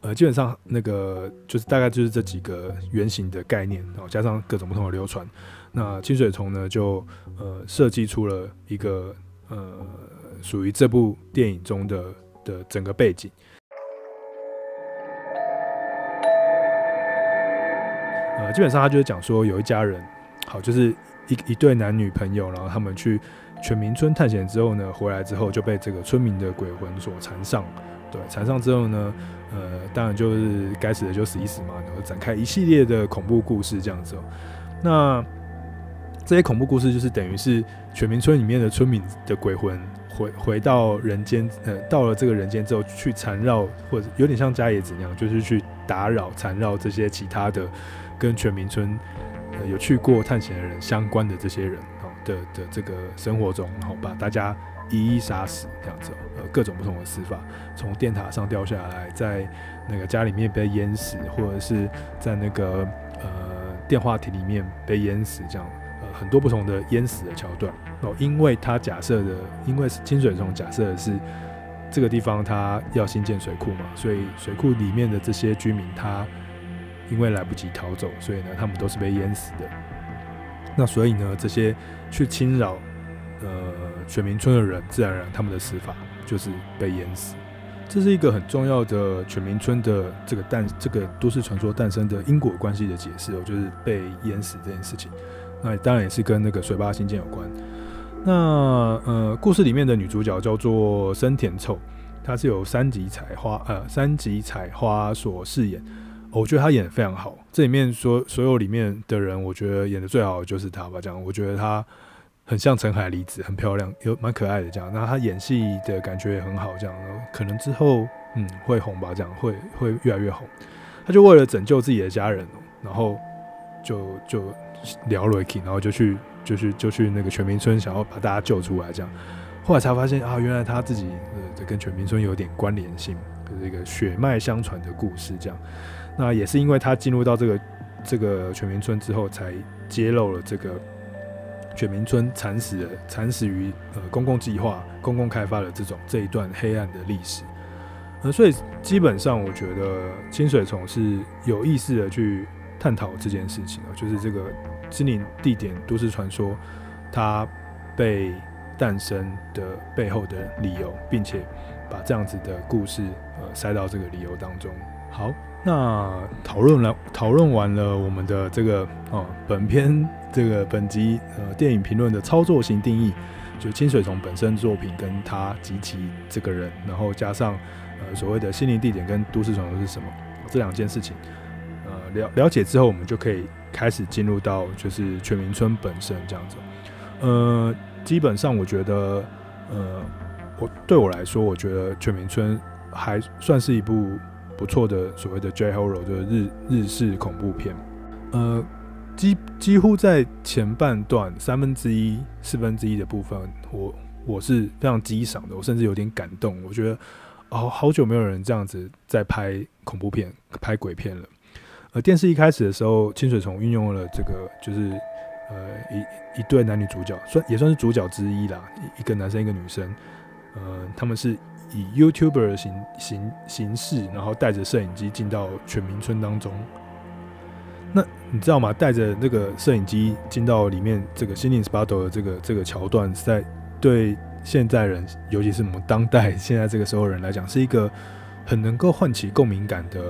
Speaker 2: 呃，基本上那个就是大概就是这几个原型的概念，然后加上各种不同的流传，那清水崇呢就呃设计出了一个呃属于这部电影中的的整个背景。呃，基本上他就是讲说，有一家人，好，就是一一对男女朋友，然后他们去犬鸣村探险之后呢，回来之后就被这个村民的鬼魂所缠上，对，缠上之后呢，呃，当然就是该死的就死一死嘛，然后展开一系列的恐怖故事这样子。那这些恐怖故事就是等于是犬鸣村里面的村民的鬼魂回回到人间，呃，到了这个人间之后去缠绕，或者有点像伽椰子那样，就是去打扰、缠绕这些其他的。跟全民村呃有去过探险的人相关的这些人哦的的这个生活中，然后把大家一一杀死这样子，呃各种不同的死法，从电塔上掉下来，在那个家里面被淹死，或者是在那个呃电话亭里面被淹死，这样呃很多不同的淹死的桥段哦，因为他假设的，因为清水崇假设的是这个地方他要新建水库嘛，所以水库里面的这些居民他。因为来不及逃走，所以呢，他们都是被淹死的。那所以呢，这些去侵扰呃犬鸣村的人，自然而然他们的死法就是被淹死。这是一个很重要的犬鸣村的这个诞这个都市传说诞生的因果关系的解释哦，就是被淹死这件事情。那当然也是跟那个水坝兴建有关。那呃，故事里面的女主角叫做森田凑，她是由三吉彩花呃三吉彩花所饰演。我觉得她演得非常好，这里面所所有里面的人，我觉得演得最好的就是她吧。这样，我觉得她很像陈海离子，很漂亮，又蛮可爱的。这样，那她演戏的感觉也很好。这样，可能之后嗯会红吧。这样会会越来越红。她就为了拯救自己的家人，然后就就聊了 k 然后就去就去就去那个全民村，想要把大家救出来。这样，后来才发现啊，原来他自己呃跟全民村有点关联性，就是一个血脉相传的故事。这样。那也是因为他进入到这个这个全民村之后，才揭露了这个全民村惨死的惨死于呃公共计划、公共开发的这种这一段黑暗的历史。呃，所以基本上我觉得清水虫是有意识的去探讨这件事情啊，就是这个心灵地点都市传说它被诞生的背后的理由，并且把这样子的故事呃塞到这个理由当中。好。那讨论了讨论完了我们的这个哦，本片这个本集呃电影评论的操作型定义，就清水崇本身作品跟他及其这个人，然后加上呃所谓的心灵地点跟都市传说是什么这两件事情，了了解之后，我们就可以开始进入到就是全民村本身这样子。呃，基本上我觉得呃我对我来说，我觉得全民村还算是一部。不错的所谓的 J-horror 就是日日式恐怖片，呃，几几乎在前半段三分之一、四分之一的部分，我我是非常激赏的，我甚至有点感动。我觉得哦，好久没有人这样子在拍恐怖片、拍鬼片了。呃，电视一开始的时候，清水崇运用了这个，就是呃一一对男女主角，算也算是主角之一啦，一个男生一个女生，呃，他们是。以 YouTuber 的形形形式，然后带着摄影机进到犬鸣村当中。那你知道吗？带着那个摄影机进到里面，这个心灵 Spotto 的这个这个桥段，在对现在人，尤其是我们当代 [laughs] 现在这个时候人来讲，是一个很能够唤起共鸣感的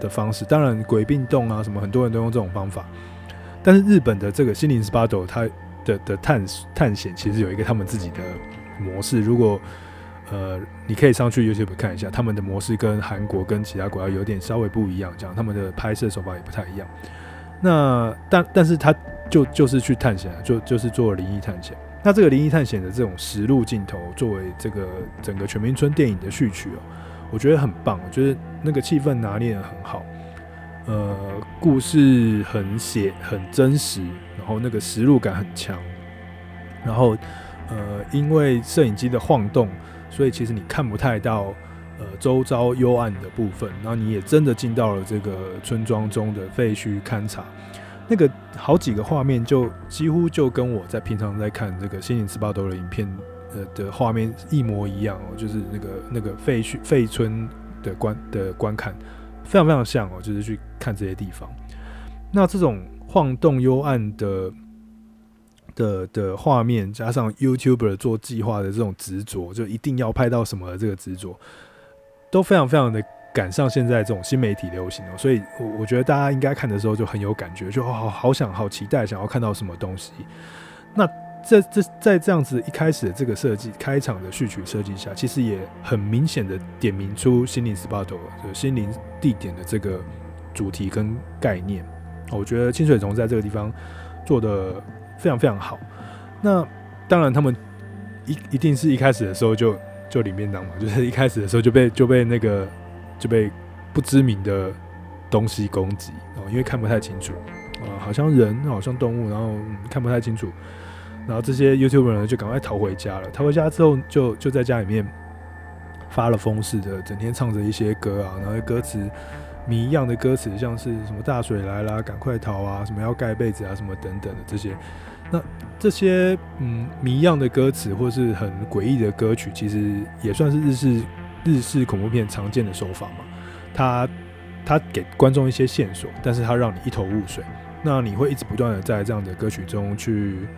Speaker 2: 的方式。当然，鬼病动啊，什么很多人都用这种方法。但是日本的这个心灵 Spotto 它的的探探险其实有一个他们自己的模式。如果呃，你可以上去 YouTube 看一下，他们的模式跟韩国跟其他国家有点稍微不一样，这样他们的拍摄手法也不太一样。那但但是他就就是去探险，就就是做灵异探险。那这个灵异探险的这种实录镜头，作为这个整个全民村电影的序曲哦，我觉得很棒，我觉得那个气氛拿捏得很好，呃，故事很写很真实，然后那个实录感很强，然后呃，因为摄影机的晃动，所以其实你看不太到呃周遭幽暗的部分，然后你也真的进到了这个村庄中的废墟勘察。那个好几个画面就几乎就跟我在平常在看这个《心灵十八斗》的影片呃的画面一模一样哦，就是那个那个废墟废村的观的观看非常非常像哦，就是去看这些地方。那这种晃动幽暗的的的画面，加上 YouTuber 做计划的这种执着，就一定要拍到什么这个执着，都非常非常的。赶上现在这种新媒体流行哦，所以我我觉得大家应该看的时候就很有感觉，就好好想好期待想要看到什么东西。那这这在这样子一开始的这个设计开场的序曲设计下，其实也很明显的点明出心灵 SPOT 就心灵地点的这个主题跟概念。我觉得清水虫在这个地方做得非常非常好。那当然他们一一定是一开始的时候就就里面当嘛，就是一开始的时候就被就被那个。就被不知名的东西攻击哦，因为看不太清楚啊，好像人，好像动物，然后、看不太清楚。然后这些 YouTuber 呢就赶快逃回家了。逃回家之后就，就在家里面发了疯似的，整天唱着一些歌啊，然后歌词谜一样的歌词，像是什么大水来啦，赶快逃啊，什么要盖被子啊，什么等等的这些。那这些嗯谜一样的歌词或是很诡异的歌曲，其实也算是日式。日式恐怖片常见的手法嘛，他他给观众一些线索，但是他让你一头雾水，那你会一直不断的在这样的歌曲中去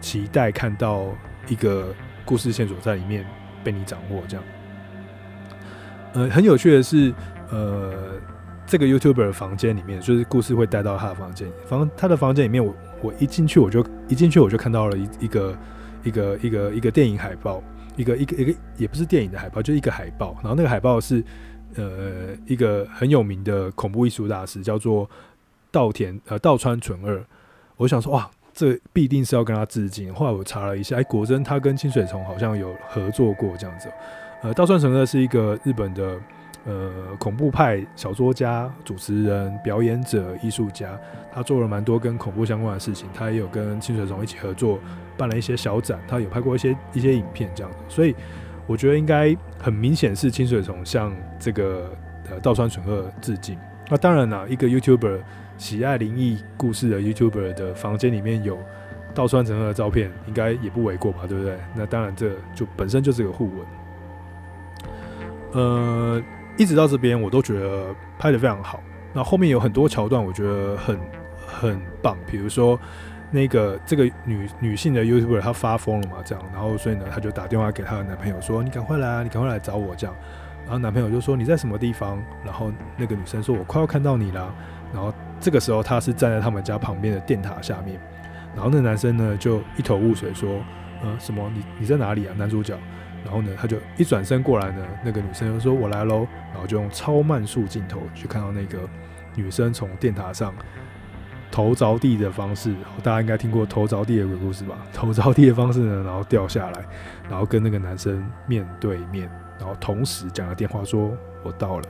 Speaker 2: 期待看到一个故事线索在里面被你掌握，这样。呃，很有趣的是，呃，这个 YouTuber 的房间里面，就是故事会带到他的房间，房他的房间里面我，我我一进去我就一进去我就看到了一一个一个一个一个电影海报。一个一个一个也不是电影的海报，就一个海报。然后那个海报是呃一个很有名的恐怖艺术大师，叫做稻田呃稻川纯二。我想说哇，这必定是要跟他致敬。后来我查了一下，哎，果真他跟清水崇好像有合作过这样子。呃，稻川纯二是一个日本的呃恐怖派小说家、主持人、表演者、艺术家，他做了蛮多跟恐怖相关的事情。他也有跟清水崇一起合作。办了一些小展，他有拍过一些一些影片这样子，所以我觉得应该很明显是清水崇向这个呃稻川纯二致敬。那当然啦，一个 YouTuber 喜爱灵异故事的 YouTuber 的房间里面有稻川纯二的照片，应该也不为过吧，对不对？那当然这就本身就是个互文。呃，一直到这边我都觉得拍得非常好。那后面有很多桥段，我觉得很很棒，比如说。那个这个女女性的 YouTuber 她发疯了嘛？这样，然后所以呢，她就打电话给她的男朋友说：“你赶快来啊，你赶快来找我。”这样，然后男朋友就说：“你在什么地方？”然后那个女生说：“我快要看到你了。”然后这个时候他是站在他们家旁边的电塔下面，然后那男生呢就一头雾水说：“嗯，什么？你你在哪里啊？”男主角，然后呢他就一转身过来呢，那个女生就说：“我来喽。”然后就用超慢速镜头去看到那个女生从电塔上。头着地的方式，大家应该听过头着地的鬼故事吧？头着地的方式呢，然后掉下来，然后跟那个男生面对面，然后同时讲了电话，说我到了，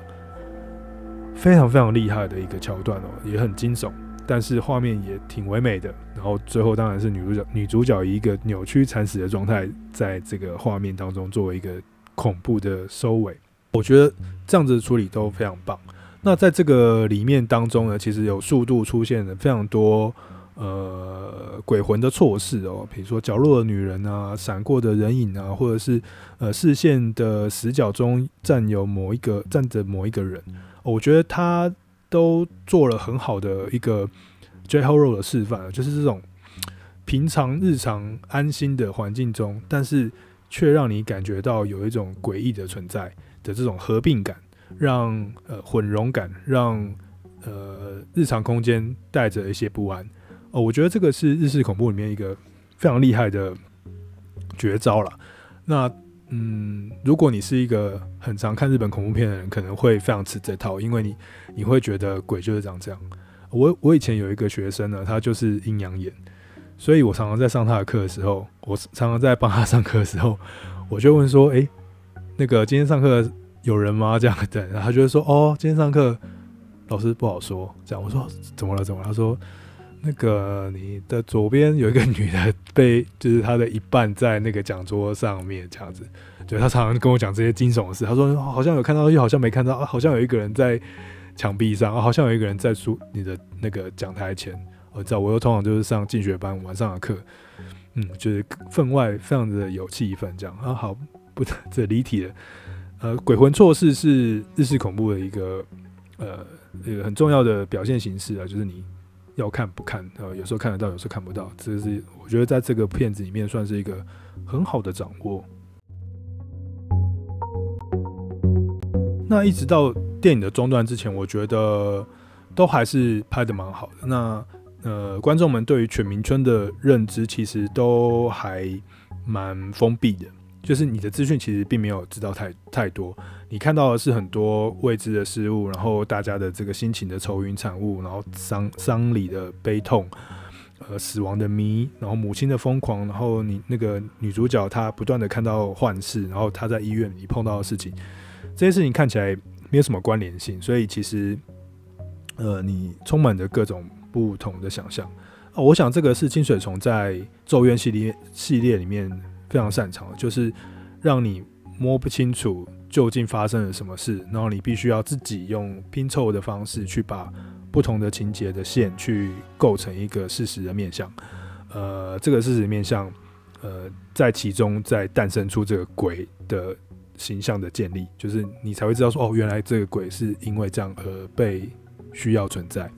Speaker 2: 非常非常厉害的一个桥段哦，也很惊悚，但是画面也挺唯美的。然后最后当然是女主角，女主角以一个扭曲惨死的状态，在这个画面当中作为一个恐怖的收尾，我觉得这样子处理都非常棒。那在这个里面当中呢，其实有速度出现了非常多呃鬼魂的错视哦，比如说角落的女人啊，闪过的人影啊，或者是呃视线的死角中站有某一个站着某一个人，哦，我觉得他都做了很好的一个 J-horror 的示范，就是这种平常日常安心的环境中，但是却让你感觉到有一种诡异的存在的这种合并感。让呃混融感，让呃日常空间带着一些不安哦，我觉得这个是日式恐怖里面一个非常厉害的绝招了。那嗯，如果你是一个很常看日本恐怖片的人，可能会非常吃这套，因为你你会觉得鬼就是长这样。我我以前有一个学生呢，他就是阴阳眼，所以我常常在上他的课的时候，我常常在帮他上课的时候，我就问说：“诶、那个今天上课有人吗？”这样对，然后他就会说：“哦，今天上课老师不好说。”这样我说：“怎么了？怎么了？”他说：“那个你的左边有一个女的被，就是她的一半在那个讲桌上面这样子。”对，他常常跟我讲这些惊悚的事。他说：“好像有看到，又好像没看到啊，好像有一个人在。”墙壁上，好像有一个人在书你的那个讲台前。我知道，我又通常就是上进学班晚上的课，嗯，就是分外非常的有气氛这样啊。好，不这离题了。呃，鬼魂错视是日式恐怖的一个呃一个很重要的表现形式啊，就是你要看不看，呃，有时候看得到，有时候看不到。这是我觉得在这个片子里面算是一个很好的掌握。那一直到。电影的中段之前，我觉得都还是拍的蛮好的。那呃，观众们对于犬鸣村的认知其实都还蛮封闭的，就是你的资讯其实并没有知道太太多。你看到的是很多未知的事物，然后大家的这个心情的愁云惨雾，然后丧丧礼的悲痛，呃，死亡的谜，然后母亲的疯狂，然后你那个女主角她不断的看到幻视，然后她在医院里碰到的事情，这些事情看起来。没有什么关联性，所以其实，呃，你充满着各种不同的想象。哦，我想这个是清水虫在《咒怨》系列系列里面非常擅长，就是让你摸不清楚究竟发生了什么事，然后你必须要自己用拼凑的方式去把不同的情节的线去构成一个事实的面向。呃，这个事实面向，呃，在其中再诞生出这个鬼的。形象的建立，就是你才会知道说，哦，原来这个鬼是因为这样而被需要存在。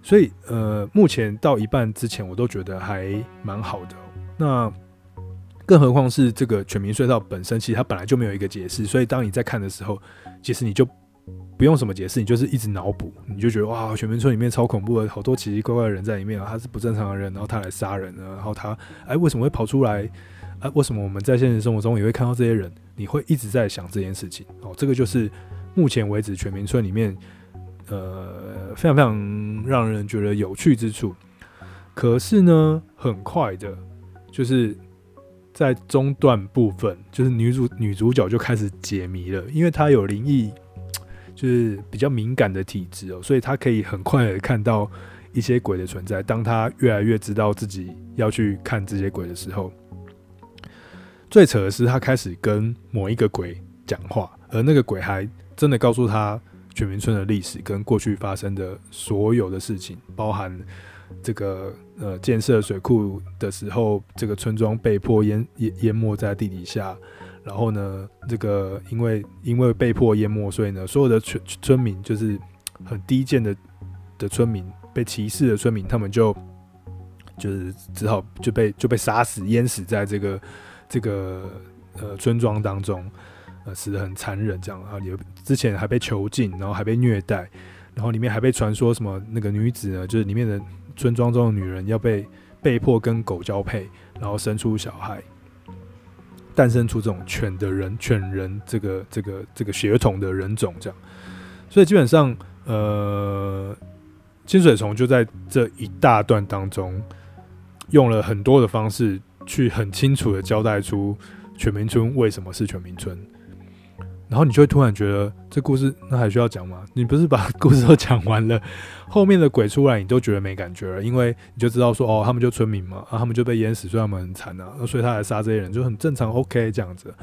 Speaker 2: 所以，呃，目前到一半之前，我都觉得还蛮好的。那更何况是这个全民隧道本身，其实它本来就没有一个解释。所以，当你在看的时候，其实你就不用什么解释，你就是一直脑补，你就觉得哇，全民村里面超恐怖的，好多奇奇怪怪的人在里面，他是不正常的人，然后他来杀人呢，然后他哎为什么会跑出来？啊，为什么我们在现实生活中也会看到这些人？你会一直在想这件事情哦。这个就是目前为止全民村里面，呃，非常非常让人觉得有趣之处。可是呢，很快的，就是在中段部分，就是女主女主角就开始解谜了，因为她有灵异，就是比较敏感的体质哦，所以她可以很快的看到一些鬼的存在。当她越来越知道自己要去看这些鬼的时候。最扯的是，她开始跟某一个鬼讲话，而那个鬼还真的告诉她全民村的历史跟过去发生的所有的事情，包含这个呃建设水库的时候，这个村庄被迫淹淹淹没在地底下，然后呢，这个因为因为被迫淹没，所以呢，所有的村村民就是很低贱的的村民，被歧视的村民，他们就就是只好就被就被杀死淹死在这个。这个呃村庄当中，呃死得很残忍，这样啊，有之前还被囚禁，然后还被虐待，然后里面还被传说什么那个女子呢，就是里面的村庄中的女人要被被迫跟狗交配，然后生出小孩，诞生出这种犬的人犬人这个这个这个血统的人种这样，所以基本上呃清水虫就在这一大段当中用了很多的方式。去很清楚的交代出犬民村为什么是犬民村，然后你就会突然觉得这故事那还需要讲吗？你不是把 [laughs] 故事都讲完了，后面的鬼出来你都觉得没感觉了，因为你就知道说哦，他们就村民嘛，啊，他们就被淹死，所以他们很惨啊，所以他来杀这些人就很正常，OK 这样子。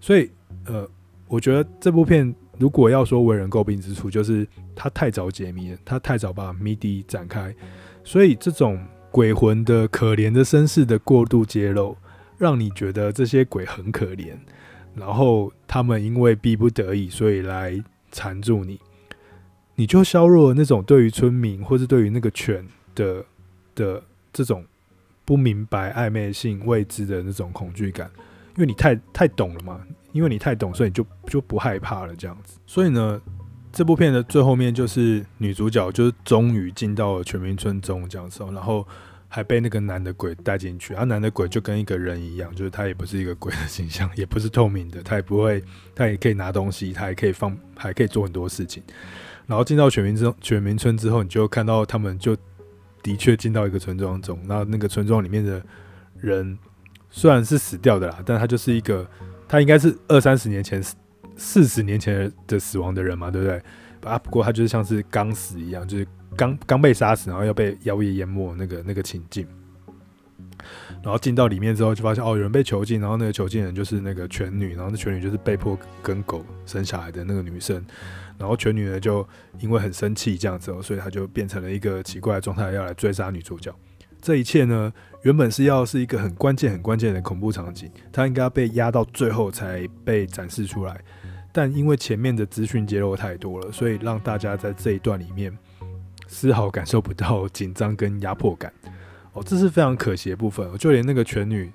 Speaker 2: 所以呃，我觉得这部片如果要说为人诟病之处，就是他太早解谜了，他太早把谜底展开，所以这种。鬼魂的可怜的身世的过度揭露，让你觉得这些鬼很可怜，然后他们因为逼不得已，所以来缠住你，你就削弱了那种对于村民或是对于那个犬的的这种不明白、暧昧性、未知的那种恐惧感，因为你太太懂了嘛，因为你太懂，所以你就就不害怕了这样子。所以呢，这部片的最后面就是女主角就是终于进到了全民村中这样子，然后还被那个男的鬼带进去，啊，男的鬼就跟一个人一样，就是他也不是一个鬼的形象，也不是透明的，他也不会，他也可以拿东西，他也可以放，还可以做很多事情。然后进到犬民村，犬民村之后，你就看到他们就的确进到一个村庄中，那那个村庄里面的人虽然是死掉的啦，但他就是一个，他应该是二三十年前、四十年前的死亡的人嘛，对不对？啊，不过他就是像是刚死一样，就是刚刚被杀死，然后要被妖夜淹没那个那个情境。然后进到里面之后，就发现哦，有人被囚禁，然后那个囚禁人就是那个犬女，然后那犬女就是被迫跟狗生下来的那个女生。然后犬女呢，就因为很生气这样子，所以她就变成了一个奇怪的状态，要来追杀女主角。这一切呢，原本是要是一个很关键、很关键的恐怖场景，她应该要被压到最后才被展示出来。但因为前面的资讯揭露太多了，所以让大家在这一段里面丝毫感受不到紧张跟压迫感。哦，这是非常可惜的部分。就连那个犬女，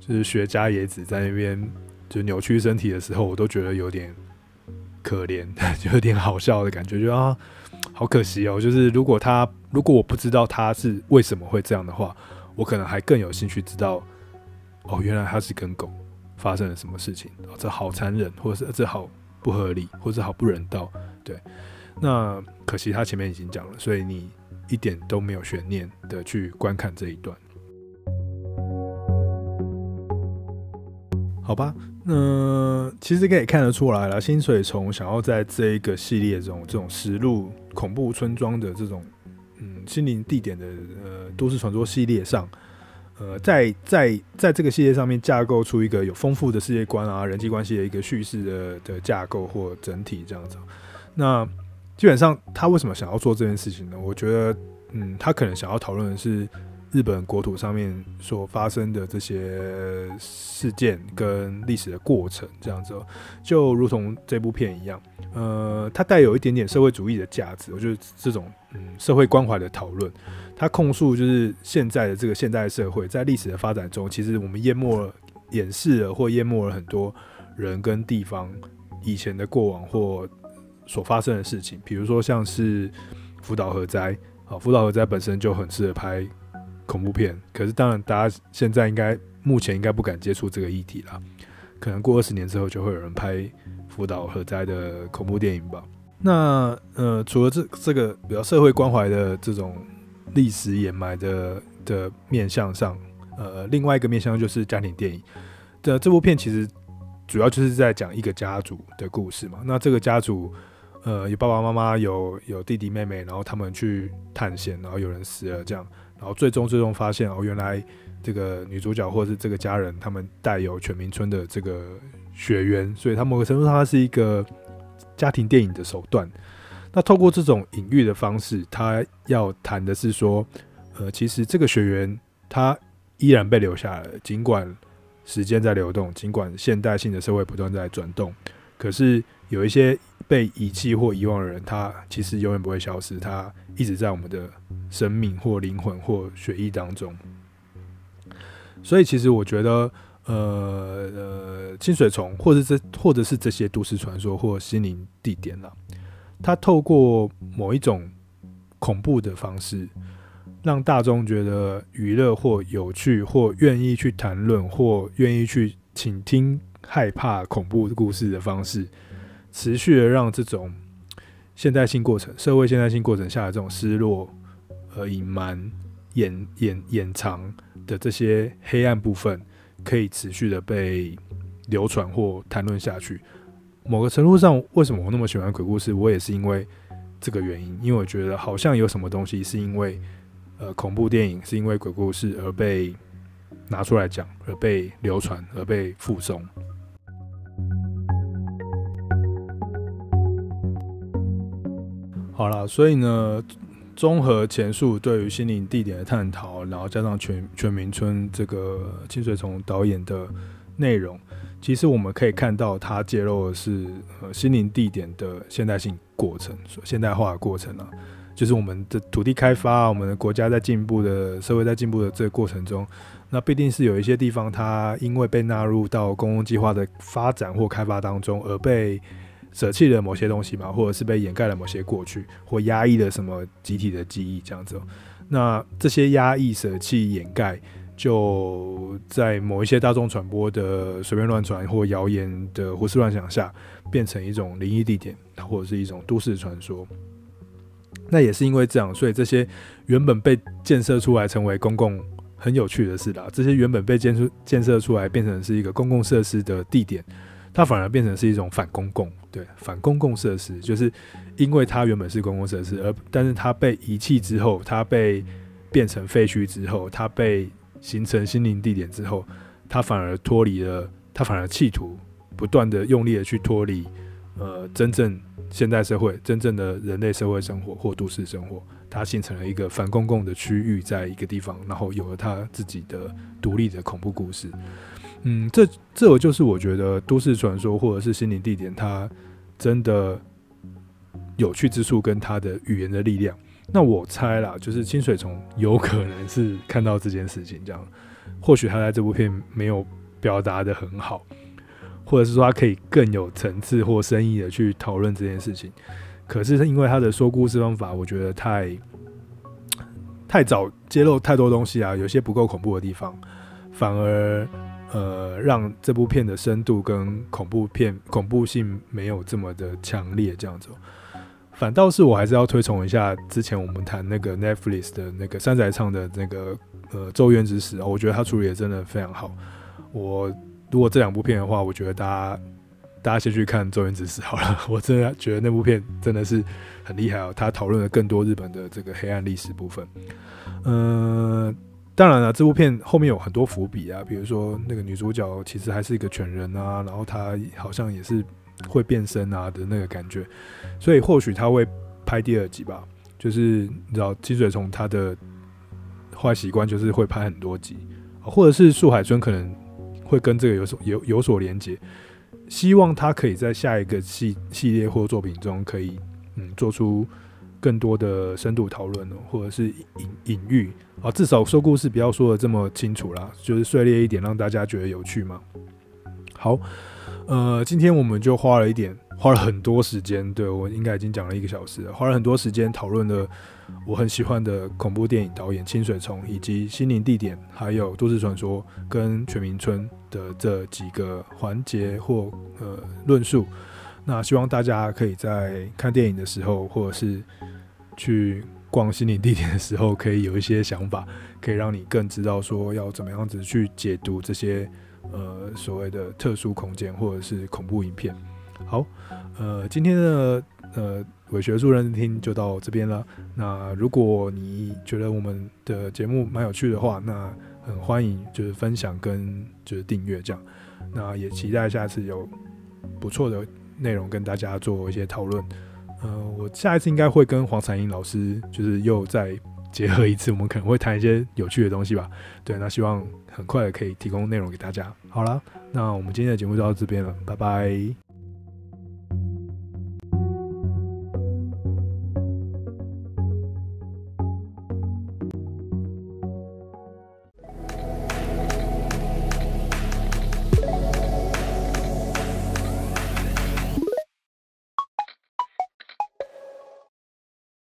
Speaker 2: 就是雪茄野子在那边就扭曲身体的时候，我都觉得有点可怜，[laughs] 就有点好笑的感觉。就啊，好可惜哦。就是如果他，如果我不知道他是为什么会这样的话，我可能还更有兴趣知道。哦，原来他是跟狗发生了什么事情。哦，这好残忍，或者是这好不合理，或者好不人道。对，那可惜他前面已经讲了，所以你。一点都没有悬念的去观看这一段，好吧？那其实可以看得出来了，薪水虫想要在这一个系列中，这种实录恐怖村庄的这种嗯心灵地点的呃都市传说系列上，呃，在在在这个系列上面架构出一个有丰富的世界观啊、人际关系的一个叙事的的架构或整体这样子，那。基本上，他为什么想要做这件事情呢？我觉得，嗯，他可能想要讨论的是日本国土上面所发生的这些事件跟历史的过程，这样子，就如同这部片一样，呃，它带有一点点社会主义的价值。我觉得这种，嗯，社会关怀的讨论，它控诉就是现在的这个现代社会在历史的发展中，其实我们淹没了、掩饰了或淹没了很多人跟地方以前的过往或。所发生的事情，比如说像是福岛核灾，啊，福岛核灾本身就很适合拍恐怖片，可是当然大家现在应该目前应该不敢接触这个议题了，可能过二十年之后就会有人拍福岛核灾的恐怖电影吧。那呃，除了这这个比较社会关怀的这种历史掩埋的的面向上，呃，另外一个面向就是家庭电影的这部片，其实主要就是在讲一个家族的故事嘛。那这个家族。呃，有爸爸妈妈，有有弟弟妹妹，然后他们去探险，然后有人死了，这样，然后最终最终发现哦，原来这个女主角或者是这个家人，他们带有全民村的这个血缘，所以他某个程度上，它是一个家庭电影的手段。那透过这种隐喻的方式，他要谈的是说，呃，其实这个血缘它依然被留下来了，尽管时间在流动，尽管现代性的社会不断在转动，可是有一些。被遗弃或遗忘的人，他其实永远不会消失，他一直在我们的生命或灵魂或血液当中。所以，其实我觉得，呃呃，清水虫，或者这，或者是这些都市传说或心灵地点啦，它透过某一种恐怖的方式，让大众觉得娱乐或有趣，或愿意去谈论，或愿意去倾听害怕恐怖故事的方式。持续的让这种现代性过程、社会现代性过程下的这种失落、和隐瞒、掩掩掩藏的这些黑暗部分，可以持续的被流传或谈论下去。某个程度上，为什么我那么喜欢鬼故事？我也是因为这个原因，因为我觉得好像有什么东西是因为呃恐怖电影是因为鬼故事而被拿出来讲，而被流传，而被附送。好了，所以呢，综合前述对于心灵地点的探讨，然后加上全全民村这个清水虫导演的内容，其实我们可以看到，它揭露的是呃心灵地点的现代性过程，现代化的过程啊，就是我们的土地开发，我们的国家在进步的社会在进步的这个过程中，那必定是有一些地方，它因为被纳入到公共计划的发展或开发当中而被。舍弃了某些东西嘛，或者是被掩盖了某些过去，或压抑了什么集体的记忆这样子。那这些压抑、舍弃、掩盖，就在某一些大众传播的随便乱传或谣言的胡思乱想下，变成一种灵异地点或者是一种都市传说。那也是因为这样，所以这些原本被建设出来成为公共很有趣的事啦，这些原本被建出建设出来变成是一个公共设施的地点，它反而变成是一种反公共，对，反公共设施，就是因为它原本是公共设施，而但是它被遗弃之后，它被变成废墟之后，它被形成心灵地点之后，它反而脱离了，它反而企图不断的用力的去脱离，呃，真正现代社会、真正的人类社会生活或都市生活，它形成了一个反公共的区域，在一个地方，然后有了它自己的独立的恐怖故事。嗯，这这就是我觉得都市传说或者是心灵地点，它真的有趣之处跟它的语言的力量。那我猜啦，就是清水虫有可能是看到这件事情，这样，或许他在这部片没有表达得很好，或者是说他可以更有层次或深意的去讨论这件事情。可是因为他的说故事方法，我觉得太太早揭露太多东西啊，有些不够恐怖的地方，反而呃让这部片的深度跟恐怖片恐怖性没有这么的强烈，这样子。反倒是我还是要推崇一下之前我们谈那个 Netflix 的那个山仔唱的那个呃《咒怨之时》啊，我觉得他处理的真的非常好。我如果这两部片的话，我觉得大家大家先去看《咒怨之时》好了。[laughs] 我真的觉得那部片真的是很厉害哦，他讨论了更多日本的这个黑暗历史部分。嗯、呃，当然了，这部片后面有很多伏笔啊，比如说那个女主角其实还是一个犬人啊，然后她好像也是。会变身啊的那个感觉，所以或许他会拍第二集吧。就是你知道清水虫他的坏习惯就是会拍很多集，或者是树海村可能会跟这个有所有有所连接。希望他可以在下一个系系列或作品中可以嗯做出更多的深度讨论，或者是隐隐喻啊，至少说故事不要说的这么清楚啦，就是碎裂一点，让大家觉得有趣嘛。好。呃，今天我们就花了一点，花了很多时间，对，我应该已经讲了一个小时了，花了很多时间讨论了我很喜欢的恐怖电影导演清水崇，以及心灵地点，还有都市传说跟全民村的这几个环节或呃论述。那希望大家可以在看电影的时候，或者是去逛心理地点的时候，可以有一些想法，可以让你更知道说要怎么样子去解读这些。呃，所谓的特殊空间或者是恐怖影片。好，呃，今天的呃伪学术人听就到这边了。那如果你觉得我们的节目蛮有趣的话，那很欢迎就是分享跟就是订阅这样。那也期待下次有不错的内容跟大家做一些讨论。呃，我下一次应该会跟黄彩英老师就是又再结合一次，我们可能会谈一些有趣的东西吧。对，那希望。很快可以提供内容给大家。好了，那我们今天的节目就到这边了，拜拜。